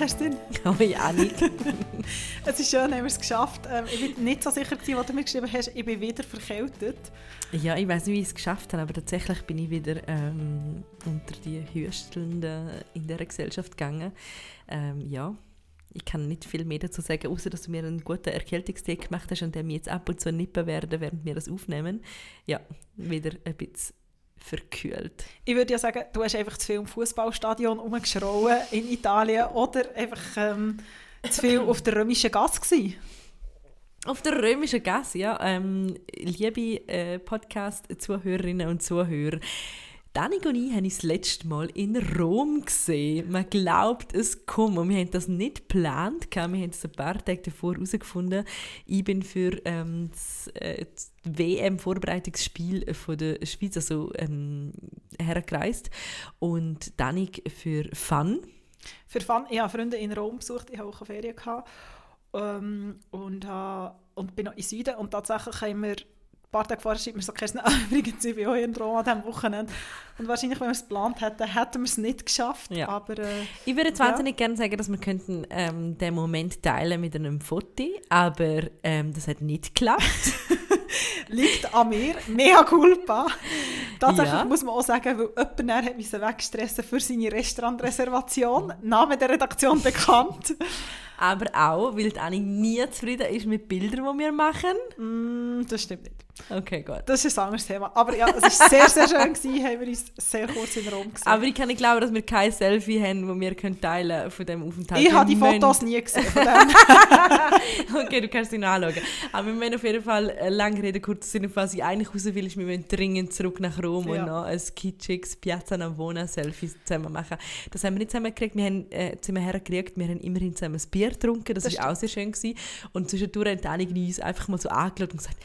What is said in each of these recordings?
hast du den? Oh ja, nicht. es ist schön, haben wir es geschafft. Ähm, ich bin nicht so sicher, gewesen, was du mir geschrieben hast. Ich bin wieder verkältet. Ja, ich weiß nicht, wie ich es geschafft habe, aber tatsächlich bin ich wieder ähm, unter die Höchstelnden in dieser Gesellschaft gegangen. Ähm, ja, ich kann nicht viel mehr dazu sagen, außer dass du mir einen guten Erkältungstee gemacht hast und der mir jetzt ab und zu nippen werden, während wir das aufnehmen. Ja, wieder ein bisschen verkühlt. Ich würde ja sagen, du hast einfach zu viel im Fußballstadion rumgeschrauen in Italien oder einfach ähm, zu viel auf der römischen Gasse gewesen. Auf der römischen Gasse, ja. Ähm, liebe äh, Podcast-Zuhörerinnen und Zuhörer, Danik und ich haben das letzte Mal in Rom gesehen. Man glaubt es kaum. Und wir haben das nicht geplant. Wir haben es ein paar Tage davor herausgefunden. Ich bin für ähm, das, äh, das WM-Vorbereitungsspiel der Schweiz also, ähm, hergereist. Und Danik für Fun. Für Fun. Ich habe Freunde in Rom besucht. Ich hatte auch Ferien. Gehabt. Ähm, und, äh, und bin noch in Süden. Und tatsächlich haben wir ein paar Tage vorher schreibt mir so Kerstin, ah, übrigens, ich bin auch in Rom an diesem Wochenende. Und wahrscheinlich, wenn wir es geplant hätten, hätten wir es nicht geschafft. Ja. Aber, äh, ich würde jetzt wahnsinnig ja. gerne sagen, dass wir könnten ähm, den Moment teilen mit einem Foto, aber ähm, das hat nicht geklappt. Liegt an mir, mega culpa. Tatsächlich ja. muss man auch sagen, weil jemand hat mich wegstressen für seine Restaurantreservation. Name der Redaktion bekannt aber auch, weil Anni nie zufrieden ist mit Bildern, die wir machen. Mm, das stimmt nicht. Okay, gut. Das ist ein anderes Thema. Aber ja, es war sehr, sehr schön, gewesen, haben wir uns sehr kurz in Rom gesehen. Aber ich kann nicht glauben, dass wir kein Selfie haben, das wir können teilen von diesem Aufenthalt. Ich habe die Fotos nie gesehen von dem. okay, du kannst sie noch anschauen. Aber wir müssen auf jeden Fall äh, lange reden, kurz Sinne, was ich eigentlich raus will, ist, wir müssen dringend zurück nach Rom ja. und noch ein kitschiges Piazza Navona Selfie zusammen machen. Das haben wir nicht zusammen gekriegt, wir haben äh, zusammen hergekriegt, wir haben immerhin zusammen ein Bier getrunken, das, war auch sehr schön. Gewesen. Und zwischendurch haben einige uns einfach mal so angeschaut und gesagt,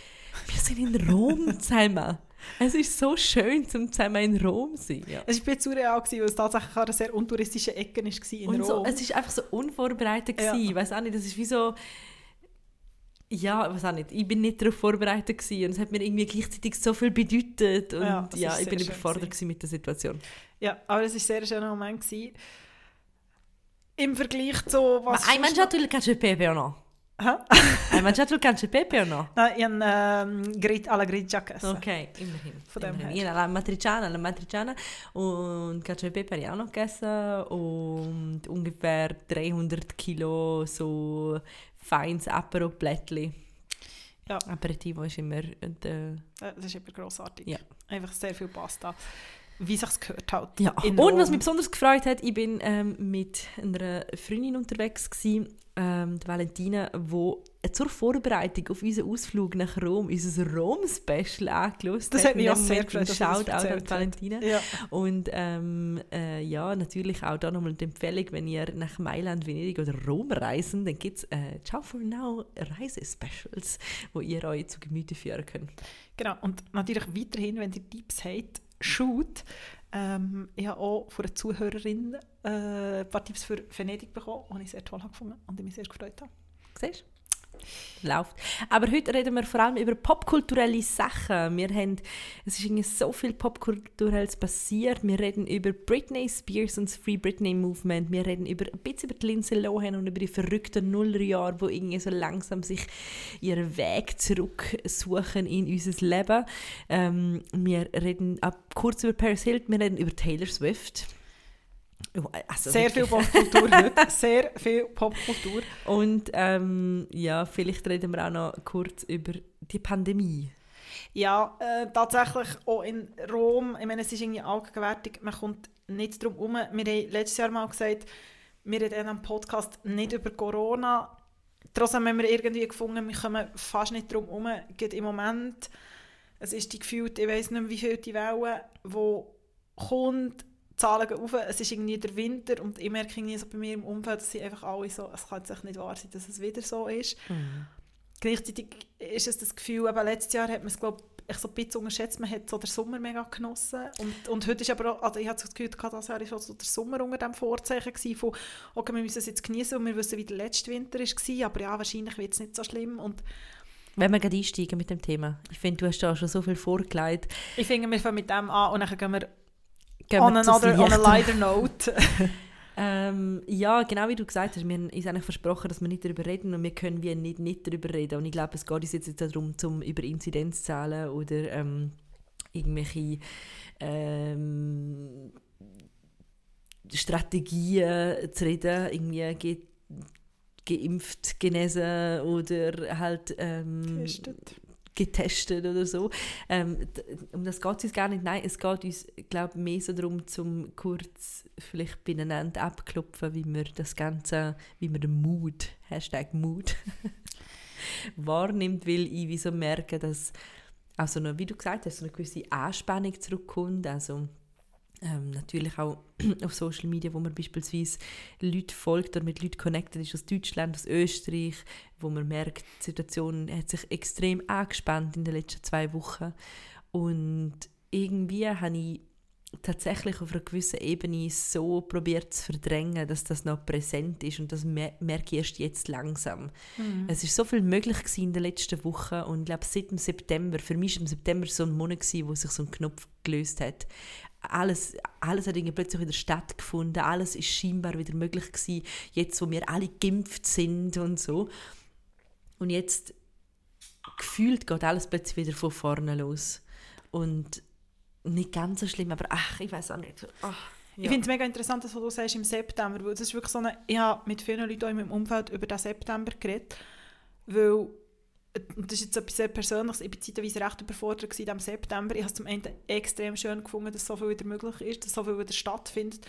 wir sind in Rom zusammen. Es ist so schön, zum zusammen in Rom zu sein. Ja. Es war surreal, weil es tatsächlich eine sehr untouristische Ecke war in und Rom. So, es war einfach so unvorbereitet. Ja. Ich weiß auch nicht, das ist wie so... Ja, ich weiß auch nicht. Ich bin nicht darauf vorbereitet gewesen und es hat mir irgendwie gleichzeitig so viel bedeutet und ja, ja ich bin überfordert mit der Situation. Ja, aber es war ein sehr schöner Moment gewesen. Im Vergleich zu was... Ma hai mangiato il cacio e pepe o no? Ah? Hai mangiato il cacio e pepe o no? No, io um, grit, alla grigia Ok, immerhin. Von dem immerhin. her. Alla matriciana, alla matriciana und cacio e pepe habe ich auch noch gegessen und ungefähr 300 Kilo so feines Apero-Plättchen. Ja. Aperitivo ist immer... Äh, das ist immer grossartig. Ja. Einfach sehr viel Pasta wie sich gehört hat. Ja. Und was mich besonders gefreut hat, ich bin ähm, mit einer Freundin unterwegs gewesen, ähm, die Valentina, wo zur Vorbereitung auf unseren Ausflug nach Rom unser Rom-Special angelost das hat. Mich auch sehr gefreut, Schaut auch an Valentina. Ja. Und ähm, äh, ja, natürlich auch da nochmal die Empfehlung, wenn ihr nach Mailand, Venedig oder Rom reisen, dann gibt es äh, Ciao for Now Reisespecials, wo ihr euch zu Gemüte führen könnt. Genau, und natürlich weiterhin, wenn ihr Tipps habt, shoot. Ähm, ich habe auch von einer Zuhörerin äh, ein paar Tipps für Venedig bekommen, die ich sehr toll gefunden und die mich sehr gefreut habe. Siehst du? Läuft. Aber heute reden wir vor allem über popkulturelle Sachen. Wir haben, es ist irgendwie so viel Popkulturelles passiert. Wir reden über Britney Spears und das Free Britney Movement. Wir reden über, ein bisschen über die Lindsay Lohan und über die verrückten Nullerjahre, wo irgendwie so langsam sich ihren Weg zurück suchen in unser Leben. Ähm, wir reden ab kurz über Paris Hilton, wir reden über Taylor Swift. Also sehr viel Popkultur heute. Sehr viel Popkultur. Und ähm, ja, vielleicht reden wir auch noch kurz über die Pandemie. Ja, äh, tatsächlich auch in Rom. Ich meine, es ist irgendwie allgegenwärtig. Man kommt nicht drum herum. Wir haben letztes Jahr mal gesagt, wir reden am Podcast nicht über Corona. Trotzdem haben wir irgendwie gefunden, wir kommen fast nicht drum herum. Geht im Moment, es ist die gefühlt, ich weiß nicht mehr, wie viel die Welle, die kommt, Zahlen gehen auf, es ist irgendwie der Winter und ich merke irgendwie so bei mir im Umfeld, dass sie einfach alle so, es kann sich nicht wahr sein, dass es wieder so ist. Mhm. Gleichzeitig ist es das Gefühl, eben letztes Jahr hat man es glaube ich so ein bisschen unterschätzt, man hat so den Sommer mega genossen und, und heute ist aber auch, also ich hatte das Gefühl, das Jahr war so der Sommer unter dem Vorzeichen gewesen von, okay, wir müssen es jetzt genießen und wir wissen, wie der letzte Winter war, aber ja, wahrscheinlich wird es nicht so schlimm und wenn wir gerade einsteigen mit dem Thema. Ich finde, du hast da schon so viel vorgelegt. Ich finde, wir fangen mit dem an und dann gehen wir on, another, on a lighter note. Ähm, ja, genau wie du gesagt hast, wir haben uns eigentlich versprochen, dass wir nicht darüber reden und wir können wie nicht, nicht darüber reden. Und ich glaube, es geht uns jetzt darum, zum über Inzidenzzahlen oder ähm, irgendwelche ähm, Strategien zu reden, irgendwie ge geimpft, genesen oder halt ähm, Getestet. Getestet oder so. Ähm, um das geht es uns gar nicht. Nein, es geht uns, glaube mehr so darum, zum kurz vielleicht beieinander abklopfen, wie wir das Ganze, wie wir den Mut, Hashtag Mut, wahrnimmt, weil ich wie so merke, dass also wie du gesagt hast, so eine gewisse Anspannung zurückkommt, also ähm, natürlich auch auf Social Media, wo man beispielsweise Leute folgt oder mit Leuten connected ist aus Deutschland, aus Österreich, wo man merkt, die Situation hat sich extrem angespannt in den letzten zwei Wochen. Und irgendwie habe ich tatsächlich auf einer gewissen Ebene so probiert zu verdrängen, dass das noch präsent ist und das merke ich erst jetzt langsam. Mhm. Es ist so viel möglich in den letzten Wochen und ich glaube seit dem September, für mich war im September so ein Monat, gewesen, wo sich so ein Knopf gelöst hat alles, alles hat plötzlich wieder stattgefunden, alles ist scheinbar wieder möglich gewesen, jetzt wo wir alle geimpft sind und so. Und jetzt gefühlt geht alles plötzlich wieder von vorne los. Und nicht ganz so schlimm, aber ach, ich weiß auch nicht. Ach, ja. Ich finde es mega interessant, was du sagst im September, weil das ist wirklich so eine, ich habe mit vielen Leuten in meinem Umfeld über den September geredet, weil und das ist jetzt etwas sehr Persönliches, ich war zeitweise recht überfordert im September. Ich habe es zum einen extrem schön gefunden, dass so viel wieder möglich ist, dass so viel wieder stattfindet.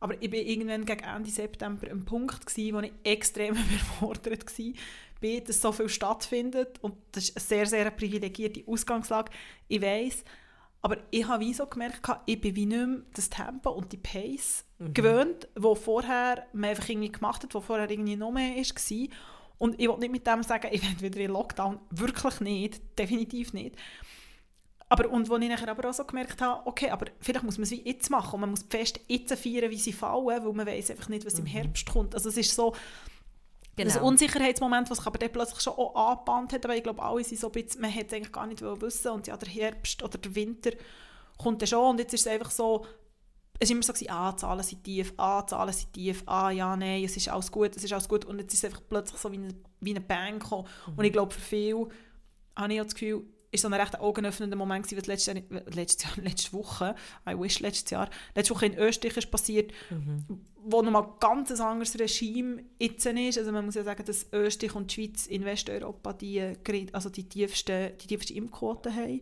Aber ich war irgendwann gegen Ende September ein Punkt, gewesen, wo ich extrem überfordert war, dass so viel stattfindet. Und das ist eine sehr, sehr privilegierte Ausgangslage. Ich weiß. Aber ich habe wie so gemerkt, ich bin wie nicht mehr das Tempo und die Pace mhm. gewöhnt, wo vorher man einfach irgendwie gemacht hat, wo vorher irgendwie noch mehr war. Und ich will nicht mit dem sagen, ich werde wieder in Lockdown. Wirklich nicht. Definitiv nicht. Aber, und wo ich nachher aber auch so gemerkt habe, okay, aber vielleicht muss man es wie jetzt machen und man muss die Feste jetzt feiern, wie sie fallen, weil man weiß einfach nicht, was mhm. im Herbst kommt. Also es ist so genau. ein Unsicherheitsmoment, was sich aber dann plötzlich schon auch angebahnt hat, aber ich glaube, alle sind so ein bisschen, man hätte es eigentlich gar nicht wissen und ja, der Herbst oder der Winter kommt dann schon und jetzt ist es einfach so, es war immer so, gewesen, ah, Zahlen sind tief, ah, Zahlen sind tief, ah, ja, nein, es ist alles gut, es ist alles gut. Und jetzt ist es einfach plötzlich so wie eine, wie eine Bang gekommen. Mhm. Und ich glaube, für viele habe ich das Gefühl, ist so ein recht augenöffnender Moment gewesen, was letztes Jahr, letztes Jahr, letzte Woche, I wish letztes Jahr, letzte Woche in Österreich ist passiert, mhm. wo nochmal ganz ein anderes Regime jetzt ist. Also man muss ja sagen, dass Österreich und die Schweiz in Westeuropa die, also die tiefste, die tiefste Impfquote haben.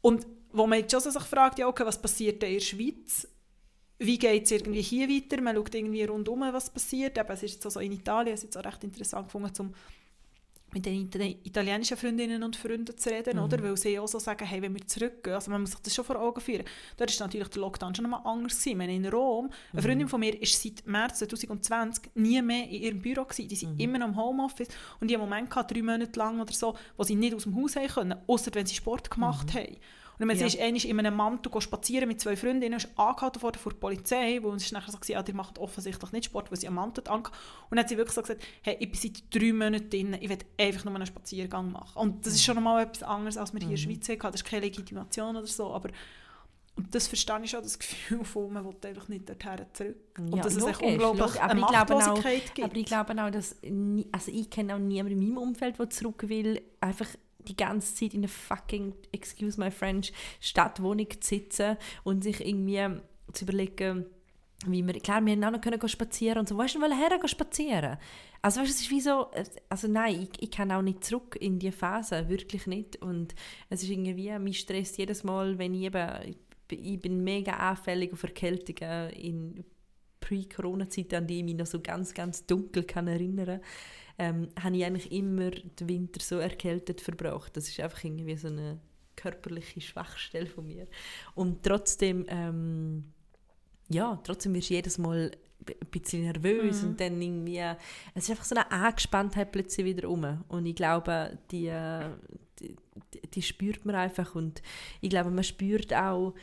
Und wo man jetzt schon sich fragt, ja, okay, was passiert in der Schweiz? Wie geht es irgendwie hier weiter? Man schaut irgendwie rundum, was passiert. Eben, es ist jetzt also in Italien, es ist jetzt auch recht interessant gefunden, um mit den italienischen Freundinnen und Freunden zu reden, mhm. oder? Weil sie auch so sagen, hey, wenn wir zurückgehen, also man muss sich das schon vor Augen führen. Dort ist natürlich der Lockdown schon einmal anders gewesen. Meine, in Rom, eine mhm. Freundin von mir ist seit März 2020 nie mehr in ihrem Büro gewesen. Die sind mhm. immer noch im Homeoffice und die haben einen Moment gehabt, drei Monate lang oder so, wo sie nicht aus dem Haus haben können, außer wenn sie Sport gemacht mhm. haben. Und dann ja. ist einmal in einem Mantel spazieren mit zwei Freundinnen, ist angehalten worden vor der Polizei, wo es nachher so gesagt ja, die macht offensichtlich nicht Sport, weil sie am Mantel angehalten Und dann hat sie wirklich so gesagt, hey, ich bin seit drei Monaten drin, ich will einfach nur einen Spaziergang machen. Und das ist schon mal etwas anderes, als wir hier in der mhm. Schweiz hatten. Das ist keine Legitimation oder so, aber und das verstehe ich schon, das Gefühl von, man will einfach nicht dorthin zurück. Und ja, dass es logisch, unglaublich logisch. eine Machtlosigkeit auch, gibt. Aber ich glaube auch, dass, also ich kenne auch niemanden in meinem Umfeld, der zurück will, einfach die ganze Zeit in einer fucking, excuse my French, Stadtwohnung zu sitzen und sich irgendwie zu überlegen, wie wir, klar, wir haben auch noch spazieren und so, weißt du, wollen her spazieren? Also weißt, es ist wie so, also nein, ich, ich kann auch nicht zurück in die Phase, wirklich nicht und es ist irgendwie, mich stresst jedes Mal, wenn ich eben, ich bin mega anfällig auf Erkältungen in Pre-Corona-Zeiten, an die ich mich noch so ganz, ganz dunkel kann erinnern ähm, habe ich eigentlich immer den Winter so erkältet verbracht. Das ist einfach irgendwie so eine körperliche Schwachstelle von mir. Und trotzdem, ähm, ja, trotzdem wirst du jedes Mal ein bisschen nervös mhm. und dann irgendwie, es ist einfach so eine Angespanntheit plötzlich wieder um. Und ich glaube, die, die, die spürt man einfach und ich glaube, man spürt auch,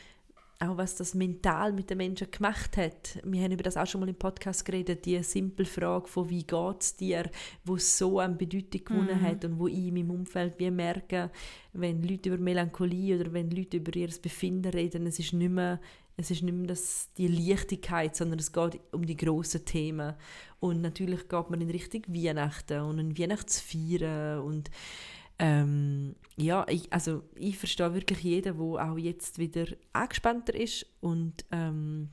auch was das mental mit den Menschen gemacht hat. Wir haben über das auch schon mal im Podcast geredet, die simple Frage von «Wie geht es dir?», wo so an Bedeutung gewonnen mhm. hat und wo ich in meinem Umfeld wie merke, wenn Leute über Melancholie oder wenn Leute über ihr Befinden reden, es ist nicht mehr Es ist nicht mehr das, die Leichtigkeit, sondern es geht um die grossen Themen. Und natürlich geht man in Richtung Weihnachten und ein Weihnachtsfeiern und ähm, ja, ich, also ich verstehe wirklich jeden, der auch jetzt wieder angespannter ist und ähm,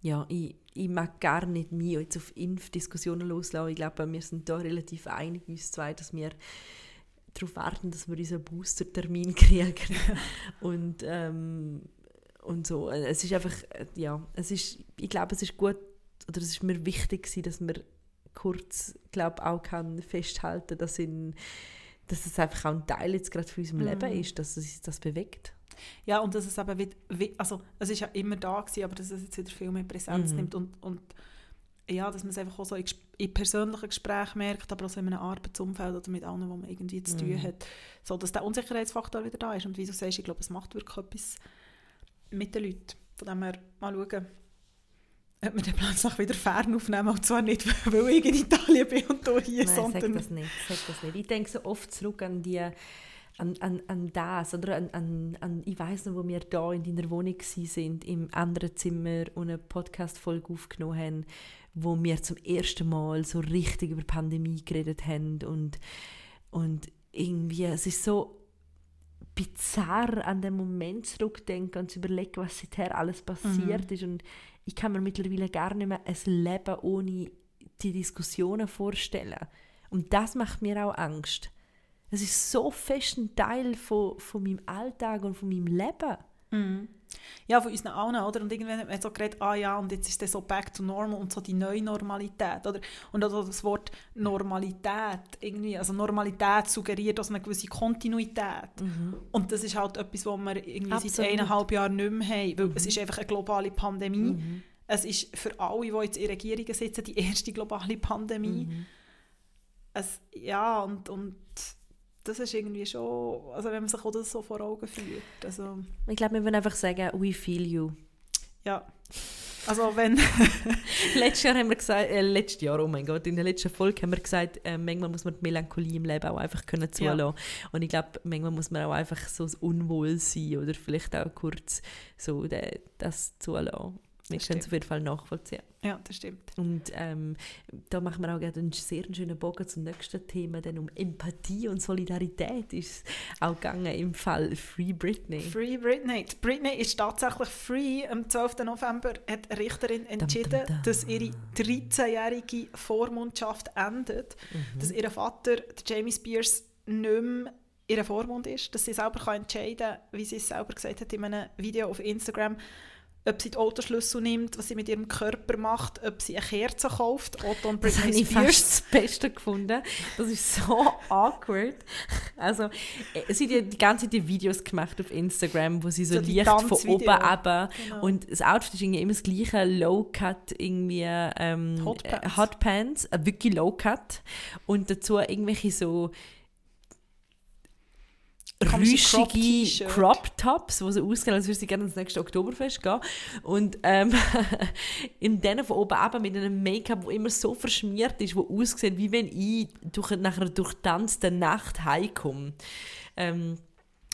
ja, ich, ich mag gar nicht mich jetzt auf Impfdiskussionen loslassen. Ich glaube, wir sind da relativ einig, uns zwei, dass wir darauf warten, dass wir unseren Booster-Termin kriegen. und, ähm, und so. Es ist einfach, ja, es ist, ich glaube, es ist gut, oder es ist mir wichtig dass man kurz, glaube auch kann festhalten, dass in dass es einfach auch ein Teil jetzt gerade von unserem mhm. Leben ist, dass es das bewegt. Ja, und dass es eben wieder, also es ist ja immer da gewesen, aber dass es jetzt wieder viel mehr Präsenz mhm. nimmt und, und ja, dass man es einfach auch so in, in persönlichen Gesprächen merkt, aber auch so in einem Arbeitsumfeld oder mit allen, wo man irgendwie zu tun mhm. hat, so dass der Unsicherheitsfaktor wieder da ist und wie du sagst, ich glaube, es macht wirklich etwas mit den Leuten, von dem wir mal schauen, ob wir den plötzlich wieder fern aufnehmen. Und zwar nicht, weil ich in Italien bin und du hier, Nein, sondern... Sag das nicht, sag das nicht. Ich denke so oft zurück an die an, an, an das, oder an, an, an ich weiß noch, wo wir da in deiner Wohnung sind, im anderen Zimmer und eine Podcast-Folge aufgenommen haben, wo wir zum ersten Mal so richtig über Pandemie geredet haben und, und irgendwie, es ist so bizarr an den Moment zurückdenken und zu überlegen, was seither alles passiert mhm. ist und ich kann mir mittlerweile gar nicht mehr ein Leben ohne die Diskussionen vorstellen. Und das macht mir auch Angst. Es ist so fest ein Teil von, von meinem Alltag und von meinem Leben. Mhm. Ja, von unseren allen, oder? Und irgendwann hat man so geredet, ah ja, und jetzt ist das so back to normal und so die neue Normalität, oder? Und also das Wort Normalität irgendwie, also Normalität suggeriert also eine gewisse Kontinuität. Mhm. Und das ist halt etwas, was wir irgendwie Absolut. seit eineinhalb Jahren nicht mehr haben, weil mhm. es ist einfach eine globale Pandemie. Mhm. Es ist für alle, die jetzt in Regierungen sitzen, die erste globale Pandemie. Mhm. Es, ja, und, und das ist irgendwie schon, also wenn man sich das so vor Augen führt. Also, ich glaube, wir würden einfach sagen, we feel you. Ja, also wenn... letztes Jahr haben wir gesagt, äh, letztes Jahr, oh mein Gott, in der letzten Folge haben wir gesagt, äh, manchmal muss man die Melancholie im Leben auch einfach können zulassen. Ja. Und ich glaube, manchmal muss man auch einfach so das Unwohlsein oder vielleicht auch kurz so de, das zulassen. Wir können es auf jeden Fall nachvollziehen. Ja, das stimmt. Und ähm, da machen wir auch gerne einen sehr schönen Bogen zum nächsten Thema, denn um Empathie und Solidarität ist es auch gegangen im Fall Free Britney. Free Britney. Die Britney ist tatsächlich free. Am 12. November hat eine Richterin entschieden, dum, dum, dum. dass ihre 13-jährige Vormundschaft endet, mhm. dass ihr Vater, Jamie Spears, nicht mehr ihr Vormund ist, dass sie selber kann entscheiden kann, wie sie es selber gesagt hat in einem Video auf Instagram, ob sie die Autoschlüssel nimmt, was sie mit ihrem Körper macht, ob sie eine Kerze kauft. Otto und das habe ich fast das Beste gefunden. Das ist so awkward. Also, äh, sie hat die ganze Zeit die Videos gemacht auf Instagram, wo sie so, so Licht von oben runter genau. und das Outfit ist irgendwie immer das gleiche, Low-Cut irgendwie ähm, Hot Pants, äh, Hot Pants äh, wirklich Low-Cut und dazu irgendwelche so rüschige Crop-Tops, die so aussehen, als würde sie gerne ins nächste Oktoberfest gehen. Und ähm, in denen von oben eben mit einem Make-up, das immer so verschmiert ist, wo aussieht, wie wenn ich durch, nach einer durchtanzten Nacht heimkomme. Ähm,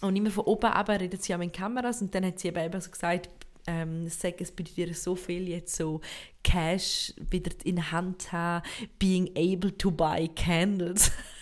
und immer von oben eben redet sie auch mit Kameras und dann hat sie eben so gesagt, ähm, sage, es bedeutet dir so viel, jetzt so Cash wieder in Hand haben, being able to buy candles.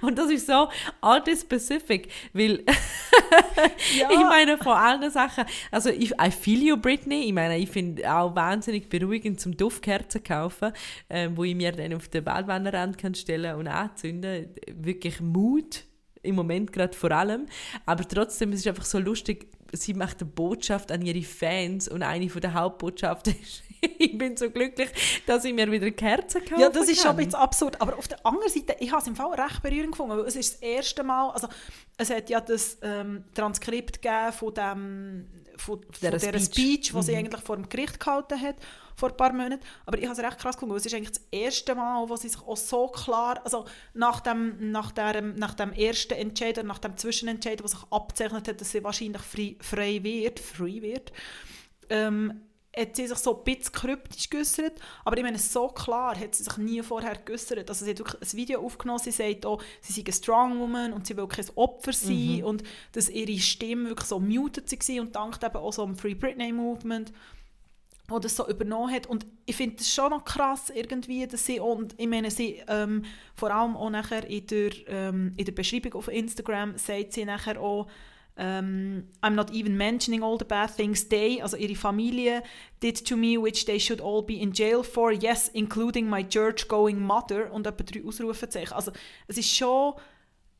Und das ist so artist-specific, weil ja. ich meine, von allen Sachen, also ich, I feel you, Britney, ich meine, ich finde auch wahnsinnig beruhigend zum Duftkerzen kaufen, äh, wo ich mir dann auf den Ballwannenrand kann stellen und anzünden. Wirklich Mut im Moment gerade vor allem, aber trotzdem es ist es einfach so lustig, sie macht eine Botschaft an ihre Fans und eine von der Hauptbotschaften ist ich bin so glücklich, dass ich mir wieder Kerzen kaufen Ja, das ist schon ein bisschen absurd. Aber auf der anderen Seite, ich habe es im Fall recht berührend gefunden, weil es ist das erste Mal, also es hat ja das ähm, Transkript gegeben von dem von, von dieser Speech, Speech die mhm. sie eigentlich vor dem Gericht gehalten hat, vor ein paar Monaten. Aber ich habe es recht krass gefunden, es ist eigentlich das erste Mal, wo sie sich auch so klar, also nach dem, nach dem, nach dem ersten Entscheid, nach dem Zwischenentscheid, wo sich abzeichnet hat, dass sie wahrscheinlich frei, frei wird, frei wird, ähm, hat sie sich so ein bisschen kryptisch geäußert, aber ich meine, so klar hat sie sich nie vorher geäußert. Also sie hat wirklich ein Video aufgenommen, sie sagt auch, sie sei eine Strong Woman und sie will kein Opfer sein mhm. und dass ihre Stimme wirklich so muted war und dank eben auch so am Free Britney Movement die das so übernommen hat. Und ich finde es schon noch krass irgendwie, dass sie, und ich meine, sie ähm, vor allem auch nachher in der, ähm, in der Beschreibung auf Instagram sagt sie nachher auch, um, ähm, I'm not even mentioning all the bad things they, also ihre Familie, did to me, which they should all be in jail for, yes, including my church-going mother und etwa drei Ausrufezeichen. Also es ist schon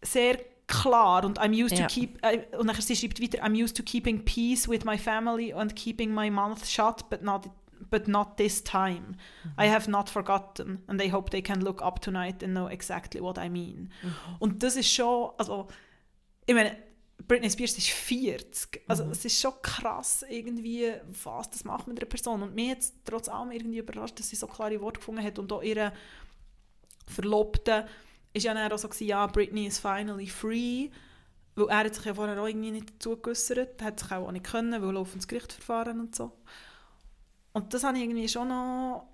sehr klar und I'm used ja. to keep äh, und nachher sie schreibt weiter I'm used to keeping peace with my family and keeping my mouth shut but not but not this time. Mhm. I have not forgotten and I hope they can look up tonight and know exactly what I mean. Mhm. Und das ist schon also ich meine Britney Spears ist 40. Also mhm. es ist schon krass irgendwie, was das macht mit einer Person. Und mir jetzt trotz allem irgendwie überrascht, dass sie so klare Worte gefunden hat und auch ihre Verlobten ist ja dann auch so, gewesen, ja, Britney is finally free, weil er hat sich ja vorher auch irgendwie nicht dazu geäussert, hat sich auch nicht können, weil laufendes Gerichtsverfahren und so. Und das habe ich irgendwie schon noch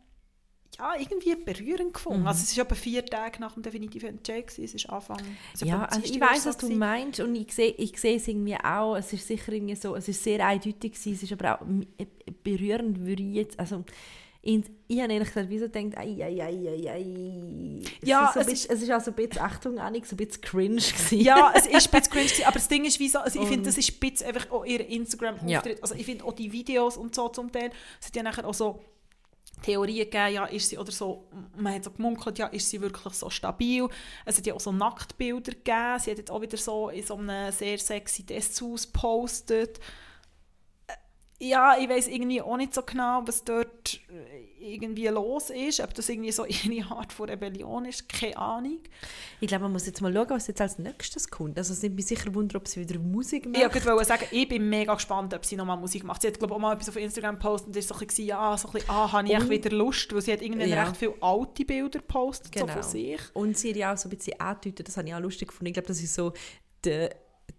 ja, irgendwie berührend gefunden. Mhm. Also es ist etwa vier Tage nach dem definitiven Entscheid, es ist Anfang Ja, also ich weiß, was du meinst und ich sehe, ich sehe es irgendwie auch, es ist sicher irgendwie so, es ist sehr eindeutig gewesen, es ist aber auch berührend, würde ich jetzt, also und ich habe ehrlich gesagt, wieso denkt, ei, ei, ei, ei, ei. Ja, es, ist, so es, bisschen, ist, es ist also ein bisschen, Achtung, Annik, so ein bisschen cringe gewesen. Ja, es ist ein bisschen cringe gewesen, aber das Ding ist, wieso, also ich finde, das ist ein bisschen einfach auch ihr Instagram-Auftritt. Ja. Also ich finde auch die Videos und so zum Teil, es hat ja nachher auch so Theorien gegeben, ja, ist sie oder so, man hat so gemunkelt, ja, ist sie wirklich so stabil. Es hat ja auch so Nacktbilder gegeben, sie hat jetzt auch wieder so in so einem sehr sexy Desshaus gepostet ja, ich weiß irgendwie auch nicht so genau, was dort äh, irgendwie los ist, ob das irgendwie so eine Art von Rebellion ist, keine Ahnung. Ich glaube, man muss jetzt mal schauen, was jetzt als nächstes kommt. Also es nimmt mich sicher Wunder, ob sie wieder Musik macht. Ja, ich wollte sagen, ich bin mega gespannt, ob sie nochmal Musik macht. Sie hat, glaube ich, auch mal etwas auf Instagram gepostet und ist so ein bisschen, ja, so ein bisschen, ah, habe ich und, wieder Lust, weil sie hat irgendwie ja. recht viele alte Bilder gepostet, genau. so von sich. Und sie hat ja auch so ein bisschen angedeutet, das habe ich auch lustig gefunden. Ich glaube, das ist so der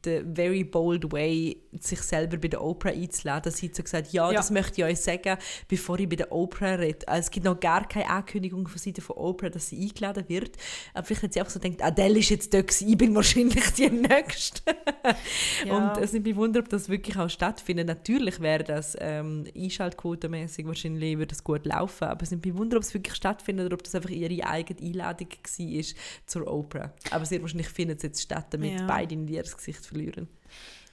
der very bold way, sich selber bei der Oprah einzuladen. Sie hat so gesagt, ja, ja, das möchte ich euch sagen, bevor ich bei der Oprah rede. Also es gibt noch gar keine Ankündigung von Seite von Oprah, dass sie eingeladen wird. Aber vielleicht hat sie auch so gedacht, Adele ist jetzt dort ich bin wahrscheinlich die Nächste. ja. Und es nimmt mich Wunder, ob das wirklich auch stattfindet. Natürlich wäre das ähm, einschaltquotenmäßig wahrscheinlich würde das gut laufen, aber es nimmt mich Wunder, ob es wirklich stattfindet oder ob das einfach ihre eigene Einladung war zur Oprah. Aber sehr wahrscheinlich findet es jetzt statt, damit ja. beide in ihr Gesicht verlieren.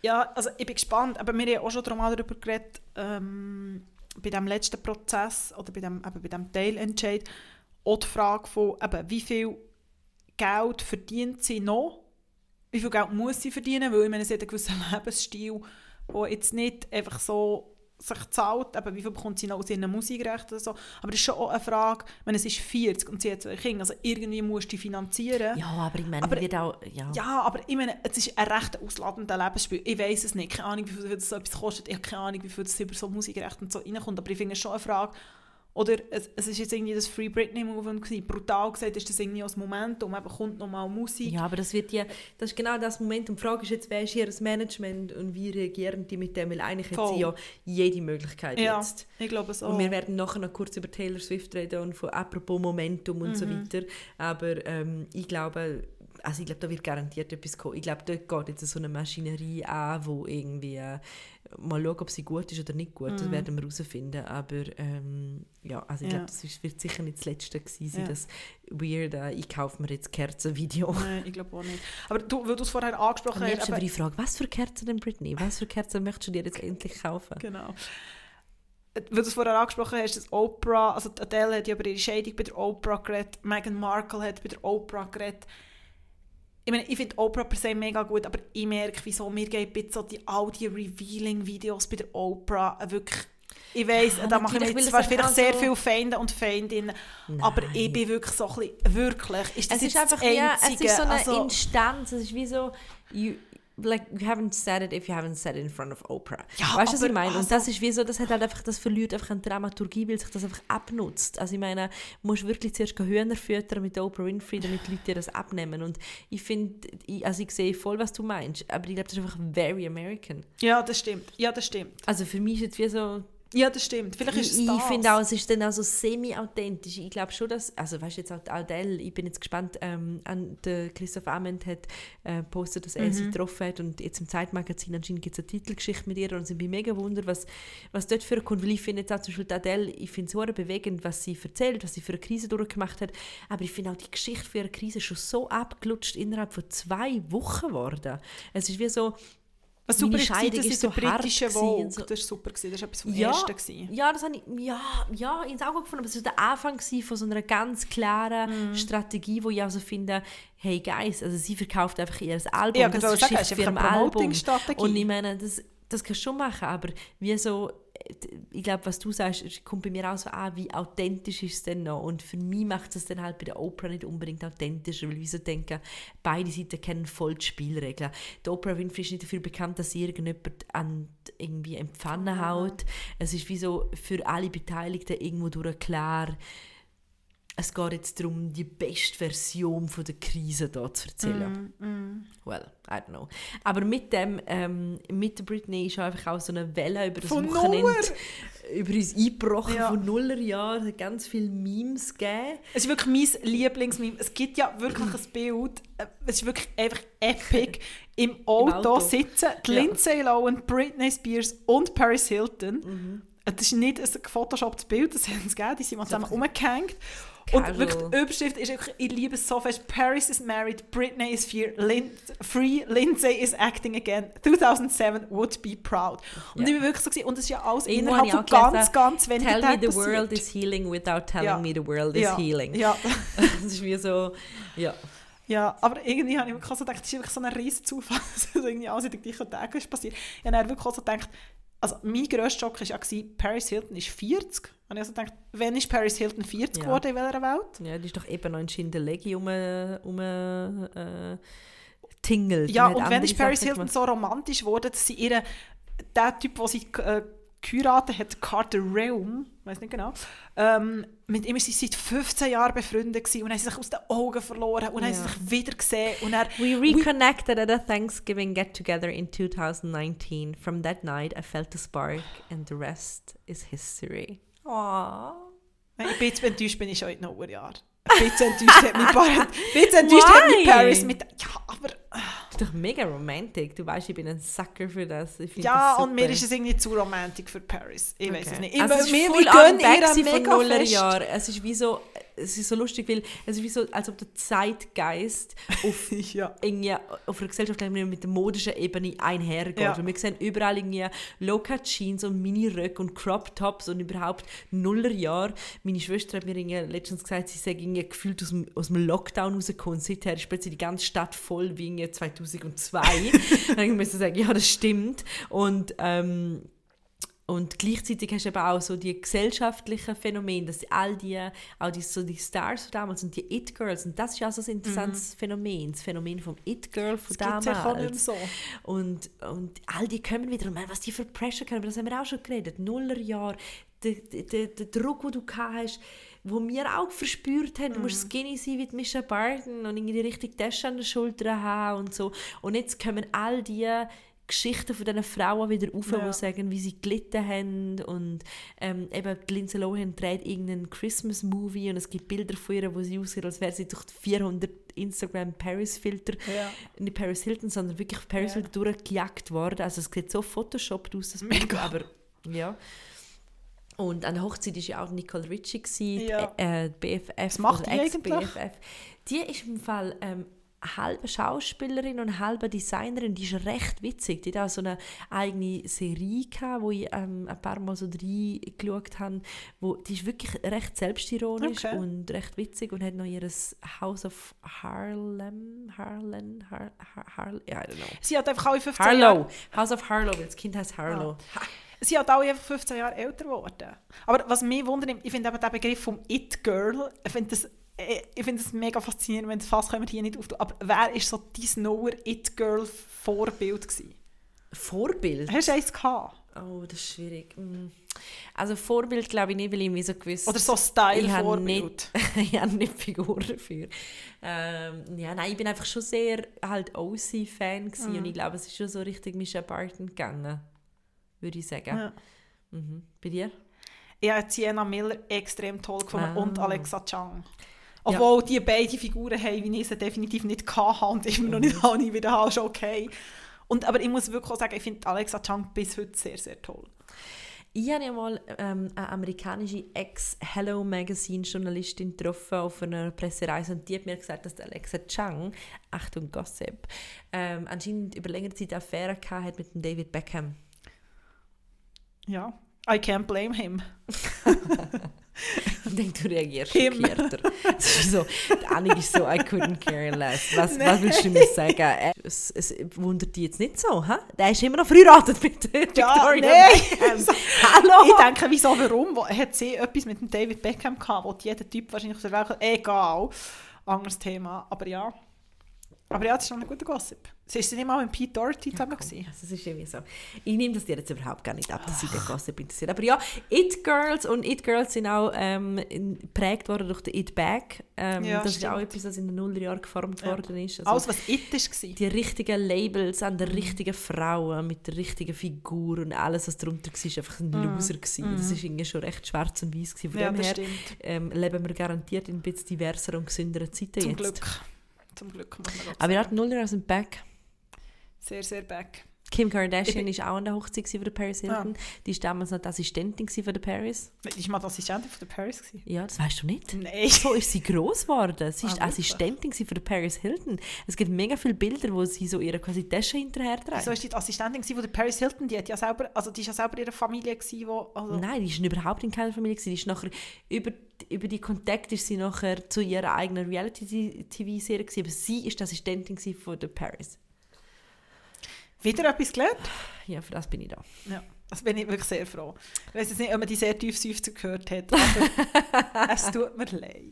Ja, also ich bin gespannt, aber wir haben auch schon darüber geredet, ähm, bei dem letzten Prozess oder bei dem, eben bei dem Teilentscheid, auch die Frage von, eben, wie viel Geld verdient sie noch, wie viel Geld muss sie verdienen, weil ich meine, sie hat einen gewissen Lebensstil, der jetzt nicht einfach so sich zahlt, eben, wie viel bekommt sie noch aus ihren Musikrechten oder so. Aber das ist schon auch eine Frage, wenn es ist 40 und sie hat zwei Kinder, also irgendwie musst du die finanzieren. Ja, aber ich meine, aber, wird auch, ja. ja, aber ich meine, es ist ein recht ausladender Lebensspiel. Ich weiß es nicht, keine Ahnung, wie viel das so etwas kostet, ich habe keine Ahnung, wie viel das über so Musikrechte und so reinkommt, aber ich finde es schon eine Frage, oder es, es ist jetzt irgendwie das Free Britney Movement gewesen. Brutal gesagt ist das irgendwie als Momentum, eben kommt nochmal Musik. Ja, aber das wird ja, das ist genau das Momentum. Die Frage ist jetzt, wer ist hier das Management und wie reagieren die mit dem? Weil eigentlich hat sie ja jede Möglichkeit ja, jetzt. ich glaube es auch. Und wir werden nachher noch kurz über Taylor Swift reden und von apropos Momentum und mhm. so weiter. Aber ähm, ich glaube, also ich glaube, da wird garantiert etwas kommen. Ich glaube, dort geht jetzt so eine Maschinerie an, wo irgendwie äh, mal schauen, ob sie gut ist oder nicht gut. Mm. Das mhm. werden wir herausfinden. Aber ähm, ja, also ich ja. glaube, das wird sicher nicht das Letzte gewesen sein, ja. das weird, äh, ich kaufe mir jetzt Kerzenvideo. Nein, ich glaube auch nicht. Aber du, weil du es vorher angesprochen hast... Aber ich frage, was für Kerzen denn, Britney? Was für Kerzen möchtest du dir jetzt endlich kaufen? Genau. Weil du es vorher angesprochen hast, das Oprah, also Adele hat ja über ihre Scheidung bei der Oprah geredet, Meghan Markle hat bei der Oprah geredet, ich meine, ich finde Oprah per se mega gut, aber ich merke, wieso mir geht so die, all die Revealing-Videos bei der Oprah wirklich ich weiss, ja, da mache ich mir zwar vielleicht sehr viele Feinde und Feindinnen, Nein. aber ich bin wirklich so ein bisschen, wirklich, ist das es ist einfach, ja, es ist so eine also, Instanz, es ist wie so, you, like you haven't said it if you haven't said it in front of Oprah. Ja, weißt du, was ich meine? Also, und das ist wie so, das hat halt einfach, das verliert einfach eine Dramaturgie, weil sich das einfach abnutzt. Also ich meine, du musst wirklich zuerst Hühner füttern mit Oprah Winfrey, damit die Leute dir das abnehmen. Und ich finde, also ich sehe voll, was du meinst, aber ich glaube, das ist einfach very American. Ja, das stimmt. Ja, das stimmt. Also für mich ist jetzt wie so Ja, das stimmt. Vielleicht ist es ich, ich finde auch, es ist dann auch so semi-authentisch. Ich glaube schon, dass, also weißt du jetzt auch Adele, ich bin jetzt gespannt, ähm, an der Christoph Amend hat äh, postet, dass er Mhm. sie getroffen hat und jetzt im Zeitmagazin anscheinend gibt es eine Titelgeschichte mit ihr und ich bin mega wunder, was, was dort für kommt, weil ich finde jetzt auch zum Beispiel Adele, ich finde es sehr bewegend, was sie erzählt, was sie für eine Krise durchgemacht hat, aber ich finde auch die Geschichte für ihre Krise ist schon so abgelutscht innerhalb von zwei Wochen geworden. Es ist wie so, Was super meine Scheidung das ist so der britische Vogue. so. Das war super. Gewesen. Das war etwas vom Ja, Ersten. Gewesen. ja, das habe ich ja, ja, ins Auge gefunden, aber es war der Anfang von so einer ganz klaren Mhm. Strategie, wo ich also finde, hey guys, also sie verkauft einfach ihr Album, Ja, das genau, ist Geschichte für ein eine Album. Und ich meine, das, das kannst du schon machen, aber wie so, ich glaube, was du sagst, kommt bei mir auch so an, wie authentisch ist es denn noch? Und für mich macht es dann halt bei der Oprah nicht unbedingt authentischer, weil ich so denke, beide Seiten kennen voll die Spielregeln. Die Oprah Winfrey ist nicht dafür bekannt, dass sie irgendjemand an irgendwie empfangen haut. Es ist wie so für alle Beteiligten irgendwo durch klar, es geht jetzt darum, die beste Version von der Krise hier zu erzählen. Mm, Well, I don't know. Aber mit dem, ähm, mit der Britney ist einfach auch so eine Welle über das Von Wochenende Nuller. über uns eingebrochen Ja. von Nullerjahren. Es hat ganz viele Memes gegeben. Es ist wirklich mein Lieblingsmeme. Es gibt ja wirklich ein Bild, äh, es ist wirklich einfach epic. Im Auto, Auto. sitzen die Ja. Lindsay Lohan, Britney Spears und Paris Hilton. Mhm. Das ist nicht ein gefotoshopptes Bild, das haben sie gegeben, die sind mal zusammen umgehängt. Und Casual. wirklich, die Überschrift ist wirklich, ich liebe es so fest, Paris is married, Britney is fear, Lin free, Lindsay is acting again, 2007 would be proud. Und Ja. ich bin wirklich so, gewesen, und es ist ja alles Irgendwo innerhalb von ich ganz, gelesen, ganz wenigen Tell me Tagen the passiert. world is healing without telling Ja. me the world is ja. healing. Ja. Das ist wie so, ja. Ja, aber irgendwie habe ich wirklich so gedacht, das ist wirklich so ein riesen Zufall, dass das irgendwie alles in den gleichen Tagen ist passiert. Ich habe wirklich so gedacht, also mein grösster Schock war gewesen, Paris Hilton ist 40. Und ich habe so gedacht, wann ist Paris Hilton 40 Ja. geworden in welcher Welt? Ja, die ist doch eben noch in Schindelegi um, um äh, tingelt. Ja, und wenn andere ist Paris Hilton so romantisch geworden, dass sie ihren, der Typ, den sie äh, geheiratet hat, Carter Realm, weiß nicht genau, ähm, mit ihm war sie seit 15 Jahren befreundet gewesen und haben sie sich aus den Augen verloren und haben Ja. sie sich wieder gesehen und er We reconnected at a Thanksgiving get together in 2019. From that night, I felt a spark, and the rest is history. Aww. Nein, ein bisschen enttäuscht bin ich schon in den Nullerjahren. Bisschen enttäuscht hat mich, ein bisschen enttäuscht hat mich? Paris mit... Ja, aber... Das ist doch mega romantic. Du weißt, ich bin ein Sucker für das. Ja, das und mir ist es irgendwie zu romantik für Paris. Ich weiß Okay. es nicht. Ich, Also es ist mir, voll ich gönne unback ihr mega fest. Nullerjahren. Es ist wie so, es ist so lustig, weil es ist wie so, als ob der Zeitgeist auf Ja. irgendwie auf einer gesellschaftlichen mit der modischen Ebene einhergeht. Ja. Und wir sehen überall irgendwie Low-Cut Jeans und Mini-Röcke und Crop Tops und überhaupt Nullerjahre. Meine Schwester hat mir letztens gesagt, sie sei irgendwie gefühlt aus dem, aus dem Lockdown rausgekommen. Seither ist plötzlich die ganze Stadt voll wie irgendwie 2002. Dann musste ich sagen, ja, das stimmt. Und ähm, und gleichzeitig hast du eben auch so die gesellschaftlichen Phänomene, dass all die, auch die, so die Stars von damals und die It-Girls, und das ist ja so ein interessantes Phänomen, das Phänomen vom It-Girl von Mhm. Das es ja auch nicht damals. so. Und, und all die kommen wieder, und man, was die für Pressure können, das haben wir auch schon geredet, Nullerjahr, der, der, der Druck, den du gehabt hast, wo wir auch verspürt haben, du Mhm. musst skinny sein wie Misha Barton und irgendwie die richtige Tasche an den Schultern haben und so. Und jetzt kommen all die Geschichten von diesen Frauen wieder auf, Ja. die sagen, wie sie gelitten haben und ähm, eben die Lindsay Lohan dreht irgendeinen Christmas-Movie und es gibt Bilder von ihr, wo sie aussieht, als wäre sie durch die 400 Instagram-Paris-Filter Ja. nicht Paris Hilton, sondern wirklich Paris Ja. Hilton durchgejagt worden. Also es sieht so photoshoppt aus, das Mega. Bild, aber ja. Und an der Hochzeit war ja auch Nicole Richie, gewesen, Ja. die, äh, BFF, Was macht die eigentlich? Ex-BFF. Die ist im Fall ähm, halbe Schauspielerin und halbe Designerin. Die ist recht witzig. Die hat auch so eine eigene Serie gehabt, wo ich ähm, ein paar Mal so reingeschaut habe. Wo, die ist wirklich recht selbstironisch Okay. und recht witzig und hat noch ihr House of Harlem, Harlem, Har, Har, Har, ja, I don't know. Sie hat einfach alle 15 Jahre... Harlow, House of Harlow, weil das Kind heißt Harlow. Sie hat alle einfach 15 Jahre älter geworden. Aber was mich wundert, ich finde eben den Begriff vom It-Girl, ich finde das, ich finde das mega faszinierend, wenn das Fass können wir hier nicht auftun. Aber wer war so dein neuer It-Girl-Vorbild? gewesen? Vorbild? Hast du eins gehabt? Oh, das ist schwierig. Mm. Also Vorbild glaube ich nicht, weil ich mich so gewusst... Oder so ich habe Style-Vorbild? nicht, ich habe nicht Figuren dafür. Ähm, ja, nein, ich bin einfach schon sehr halt OC-Fan Mhm. und ich glaube, es ist schon so richtig Misha Barton gegangen, würde ich sagen. Ja. Mhm. Bei dir? Ich habe Sienna Miller extrem toll gefunden Ah. und Alexa Chang. Obwohl die beide Figuren haben, wie ich sie definitiv nicht hatte und immer noch nicht habe, nie wieder habe, ist okay. Und, aber ich muss wirklich auch sagen, ich finde Alexa Chang bis heute sehr, sehr toll. Ich habe ja mal ähm, eine amerikanische Ex-Hello Magazine-Journalistin getroffen auf einer Pressereise und die hat mir gesagt, dass Alexa Chang, Achtung Gossip, ähm, anscheinend über längere Zeit eine Affäre gehabt hat mit dem David Beckham. Ja. I can't blame him. Ich denke, du reagierst Him. schockierter. So, die Annik ist so, I couldn't care less. Was, was willst du mir sagen? Äh, Es, es wundert dich jetzt nicht so, hä? Der ist immer noch verheiratet mit der Ja, Victoria nein. Beckham. Hallo! Ich denke, wieso, warum? Hat sie etwas mit dem David Beckham gehabt, wo jeder Typ wahrscheinlich auf der Welt Egal. Anderes Thema. Aber ja. Aber ja, das ist schon ein guter Gossip. Sie ist nicht mal mit Pete Doherty zusammen. gewesen. Also, es ist irgendwie so. Ich nehme das dir jetzt überhaupt gar nicht ab, dass sie den Gossip interessiert. Aber ja, It Girls und It Girls sind auch ähm, geprägt worden durch den It Bag. Ähm, Ja, das ist stimmt. auch etwas, was in den Nullerjahren geformt Ja. worden ist. Also, Alles, was It war. die richtigen Labels an Mhm. der richtigen Frauen mit der richtigen Figur und alles, was darunter war, war einfach ein Loser. Gewesen. Das war irgendwie schon recht schwarz und weiß. Von Mhm. Ja, dem das her ähm, leben wir garantiert in ein bisschen diverser und gesünderen Zeiten Zum jetzt. Glück. Zum Glück, muss man Aber ja, die Nullerjahre sind back. Sehr, sehr back. Kim Kardashian Ich- war auch an der Hochzeit von der Paris Hilton. Die war damals noch die Assistentin von der Paris. Die war mal die Assistentin von der Paris. Ja, das weißt du nicht. Nein. So ist sie groß geworden. Sie Ah, ist die wirklich? Assistentin von der Paris Hilton. Es gibt mega viele Bilder, wo sie so ihre quasi Tasche hinterher trägt. war die die Assistentin von der Paris Hilton? Die, hat ja selber, also die ist ja selber in ihrer Familie. Gewesen, wo, also, Nein, die ist überhaupt in keiner Familie. gewesen. Die ist nachher, über, über die Kontakte ist sie nachher zu ihrer eigenen Reality-TV-Serie gewesen. Aber sie ist die Assistentin von der Paris. Wieder etwas gelernt? Ja, für das bin ich da. Ja, das bin ich wirklich sehr froh. Ich weiß jetzt nicht, ob man die sehr tief Seufzer gehört hat, aber es tut mir leid.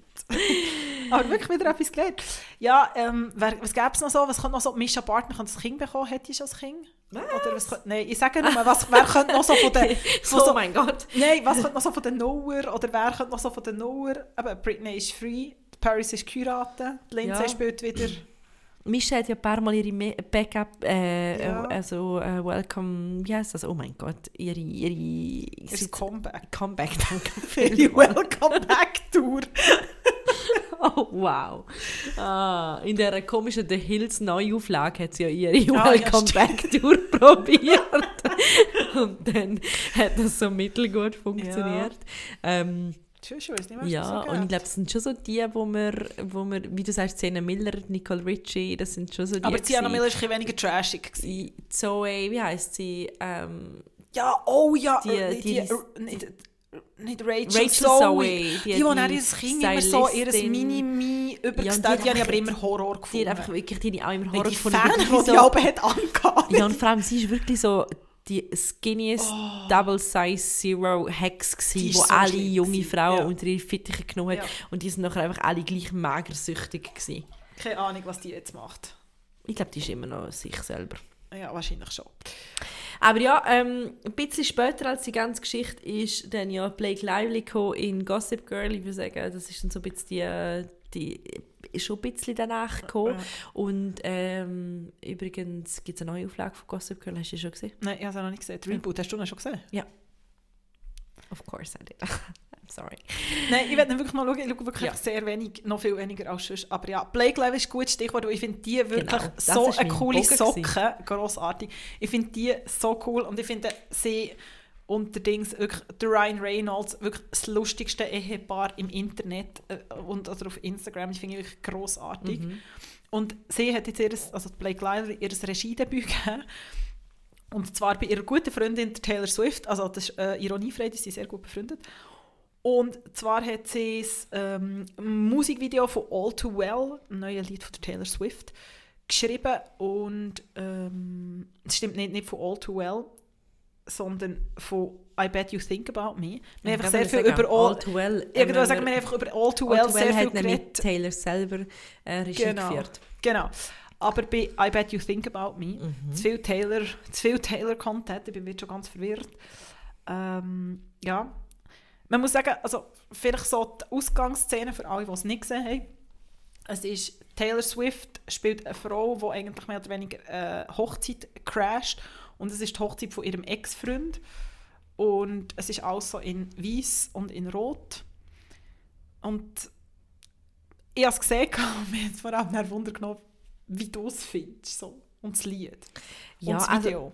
aber wirklich wieder etwas gelernt. Ja, ähm, wer, was gäbe es noch so? Was könnte noch so? Mischa Barton könnte das Kind bekommen, hätte ich das Kind? Oder was könnte, nein, ich sage nur, was, wer könnte noch so von den... von oh so, mein Gott. nein, was könnte noch so von den Noer? Oder wer könnte noch so von den Noer? Eben, Britney ist free, Paris ist geheiratet, Lindsay Ja. spielt wieder... Mischa hat ja ein paar Mal ihre Backup, äh, Ja. äh, also äh, Welcome, wie heißt das? Oh mein Gott, ihre, ihre Ist Comeback. Comeback, danke. Ihre Welcome Back Tour. Oh wow. Ah, in der komischen The Hills Neuauflage hat sie ja ihre Ah, ja, Welcome Back Tour probiert. Und dann hat das so mittelgut funktioniert. Ähm, Tschüss, ich weiß nicht, ja, und ich glaube, das sind schon so die, wo wir, wo wir wie du sagst, Sienna Miller, Nicole Richie, das sind schon so die. Aber Sienna. Miller war ein bisschen weniger trashig. gewesen. Die Zoe, wie heißt sie? Ähm, Ja, oh ja, Die- äh, die- die, die- äh, nicht, nicht Rachel, Rachel Zoe. Zoe, Die, die- die, die ihr Kind immer so ihr Ja, übergestellt ja, die die habe ich aber immer Horror die gefunden. hat einfach wirklich die auch immer Weil Horror die gefunden. Fan, wirklich die so- die hat angehabt. Ja, und vor allem, sie ist wirklich so die skinniest Oh. Double Size Zero Hex Die gsi, wo so alle junge Frauen ja. unter ihre Fittiche genommen hat. Ja. Und die sind nachher einfach alle gleich magersüchtig gsi. Keine Ahnung, was die jetzt macht. Ich glaube, die ist immer noch sich selber. Ja, wahrscheinlich schon. Aber ja, ähm, ein bisschen später als die ganze Geschichte ist dann ja Blake Lively in Gossip Girl. Ich würde sagen, das ist dann so ein bisschen die, äh, die ist schon ein bisschen danach gekommen. Ja. Und ähm, übrigens gibt es eine neue Auflage von Gossip Girl, hast du die schon gesehen? Nein, ich habe es noch nicht gesehen. Die Reboot, hast du das schon gesehen? Of course I did. I'm sorry. Nein, ich werde wirklich mal schauen. Ich schaue wirklich Ja. sehr wenig, noch viel weniger als sonst. Aber ja, Blake Lively ist ein gutes Stichwort, weil ich finde die wirklich Genau, so eine coole Bogen Socke. Grossartig. Ich finde die so cool und ich finde sie unter Dings wirklich der Ryan Reynolds wirklich das lustigste Ehepaar im Internet äh, und also auf Instagram. Ich finde ich wirklich grossartig. Mhm. Und sie hat jetzt ihr, also Blake Lively, ihr Regiedebüt gegeben. Und zwar bei ihrer guten Freundin der Taylor Swift. Also das ist äh, ironiefrei, die sind sehr gut befreundet. Und zwar hat sie das ähm, Musikvideo von All Too Well, ein neues Lied von der Taylor Swift, geschrieben. Und ähm, es stimmt nicht, nicht von All Too Well, sondern von I Bet You Think About Me. Wir haben einfach sehr viel über All, All Too Well. Irgendwo ähm, sagen wir einfach über All Too All Well Too sehr Well viel geredet. Taylor selber äh, Regie Genau. geführt. Genau. Aber bei I Bet You Think About Me, Mhm. zu viel Taylor, zu viel Taylor-Content, ich bin jetzt schon ganz verwirrt. Ähm, ja. Man muss sagen, also vielleicht so die Ausgangsszene für alle, die es nicht gesehen haben. Es ist, Taylor Swift spielt eine Frau, die eigentlich mehr oder weniger äh, Hochzeit crasht. Und es ist die Hochzeit von ihrem Ex-Freund. Und es ist auch so in weiß und in rot. Und ich habe es gesehen und mir hat vor allem ein Wunder genommen, wie du es findest. So. Und das Lied. Ja, und das also- Video.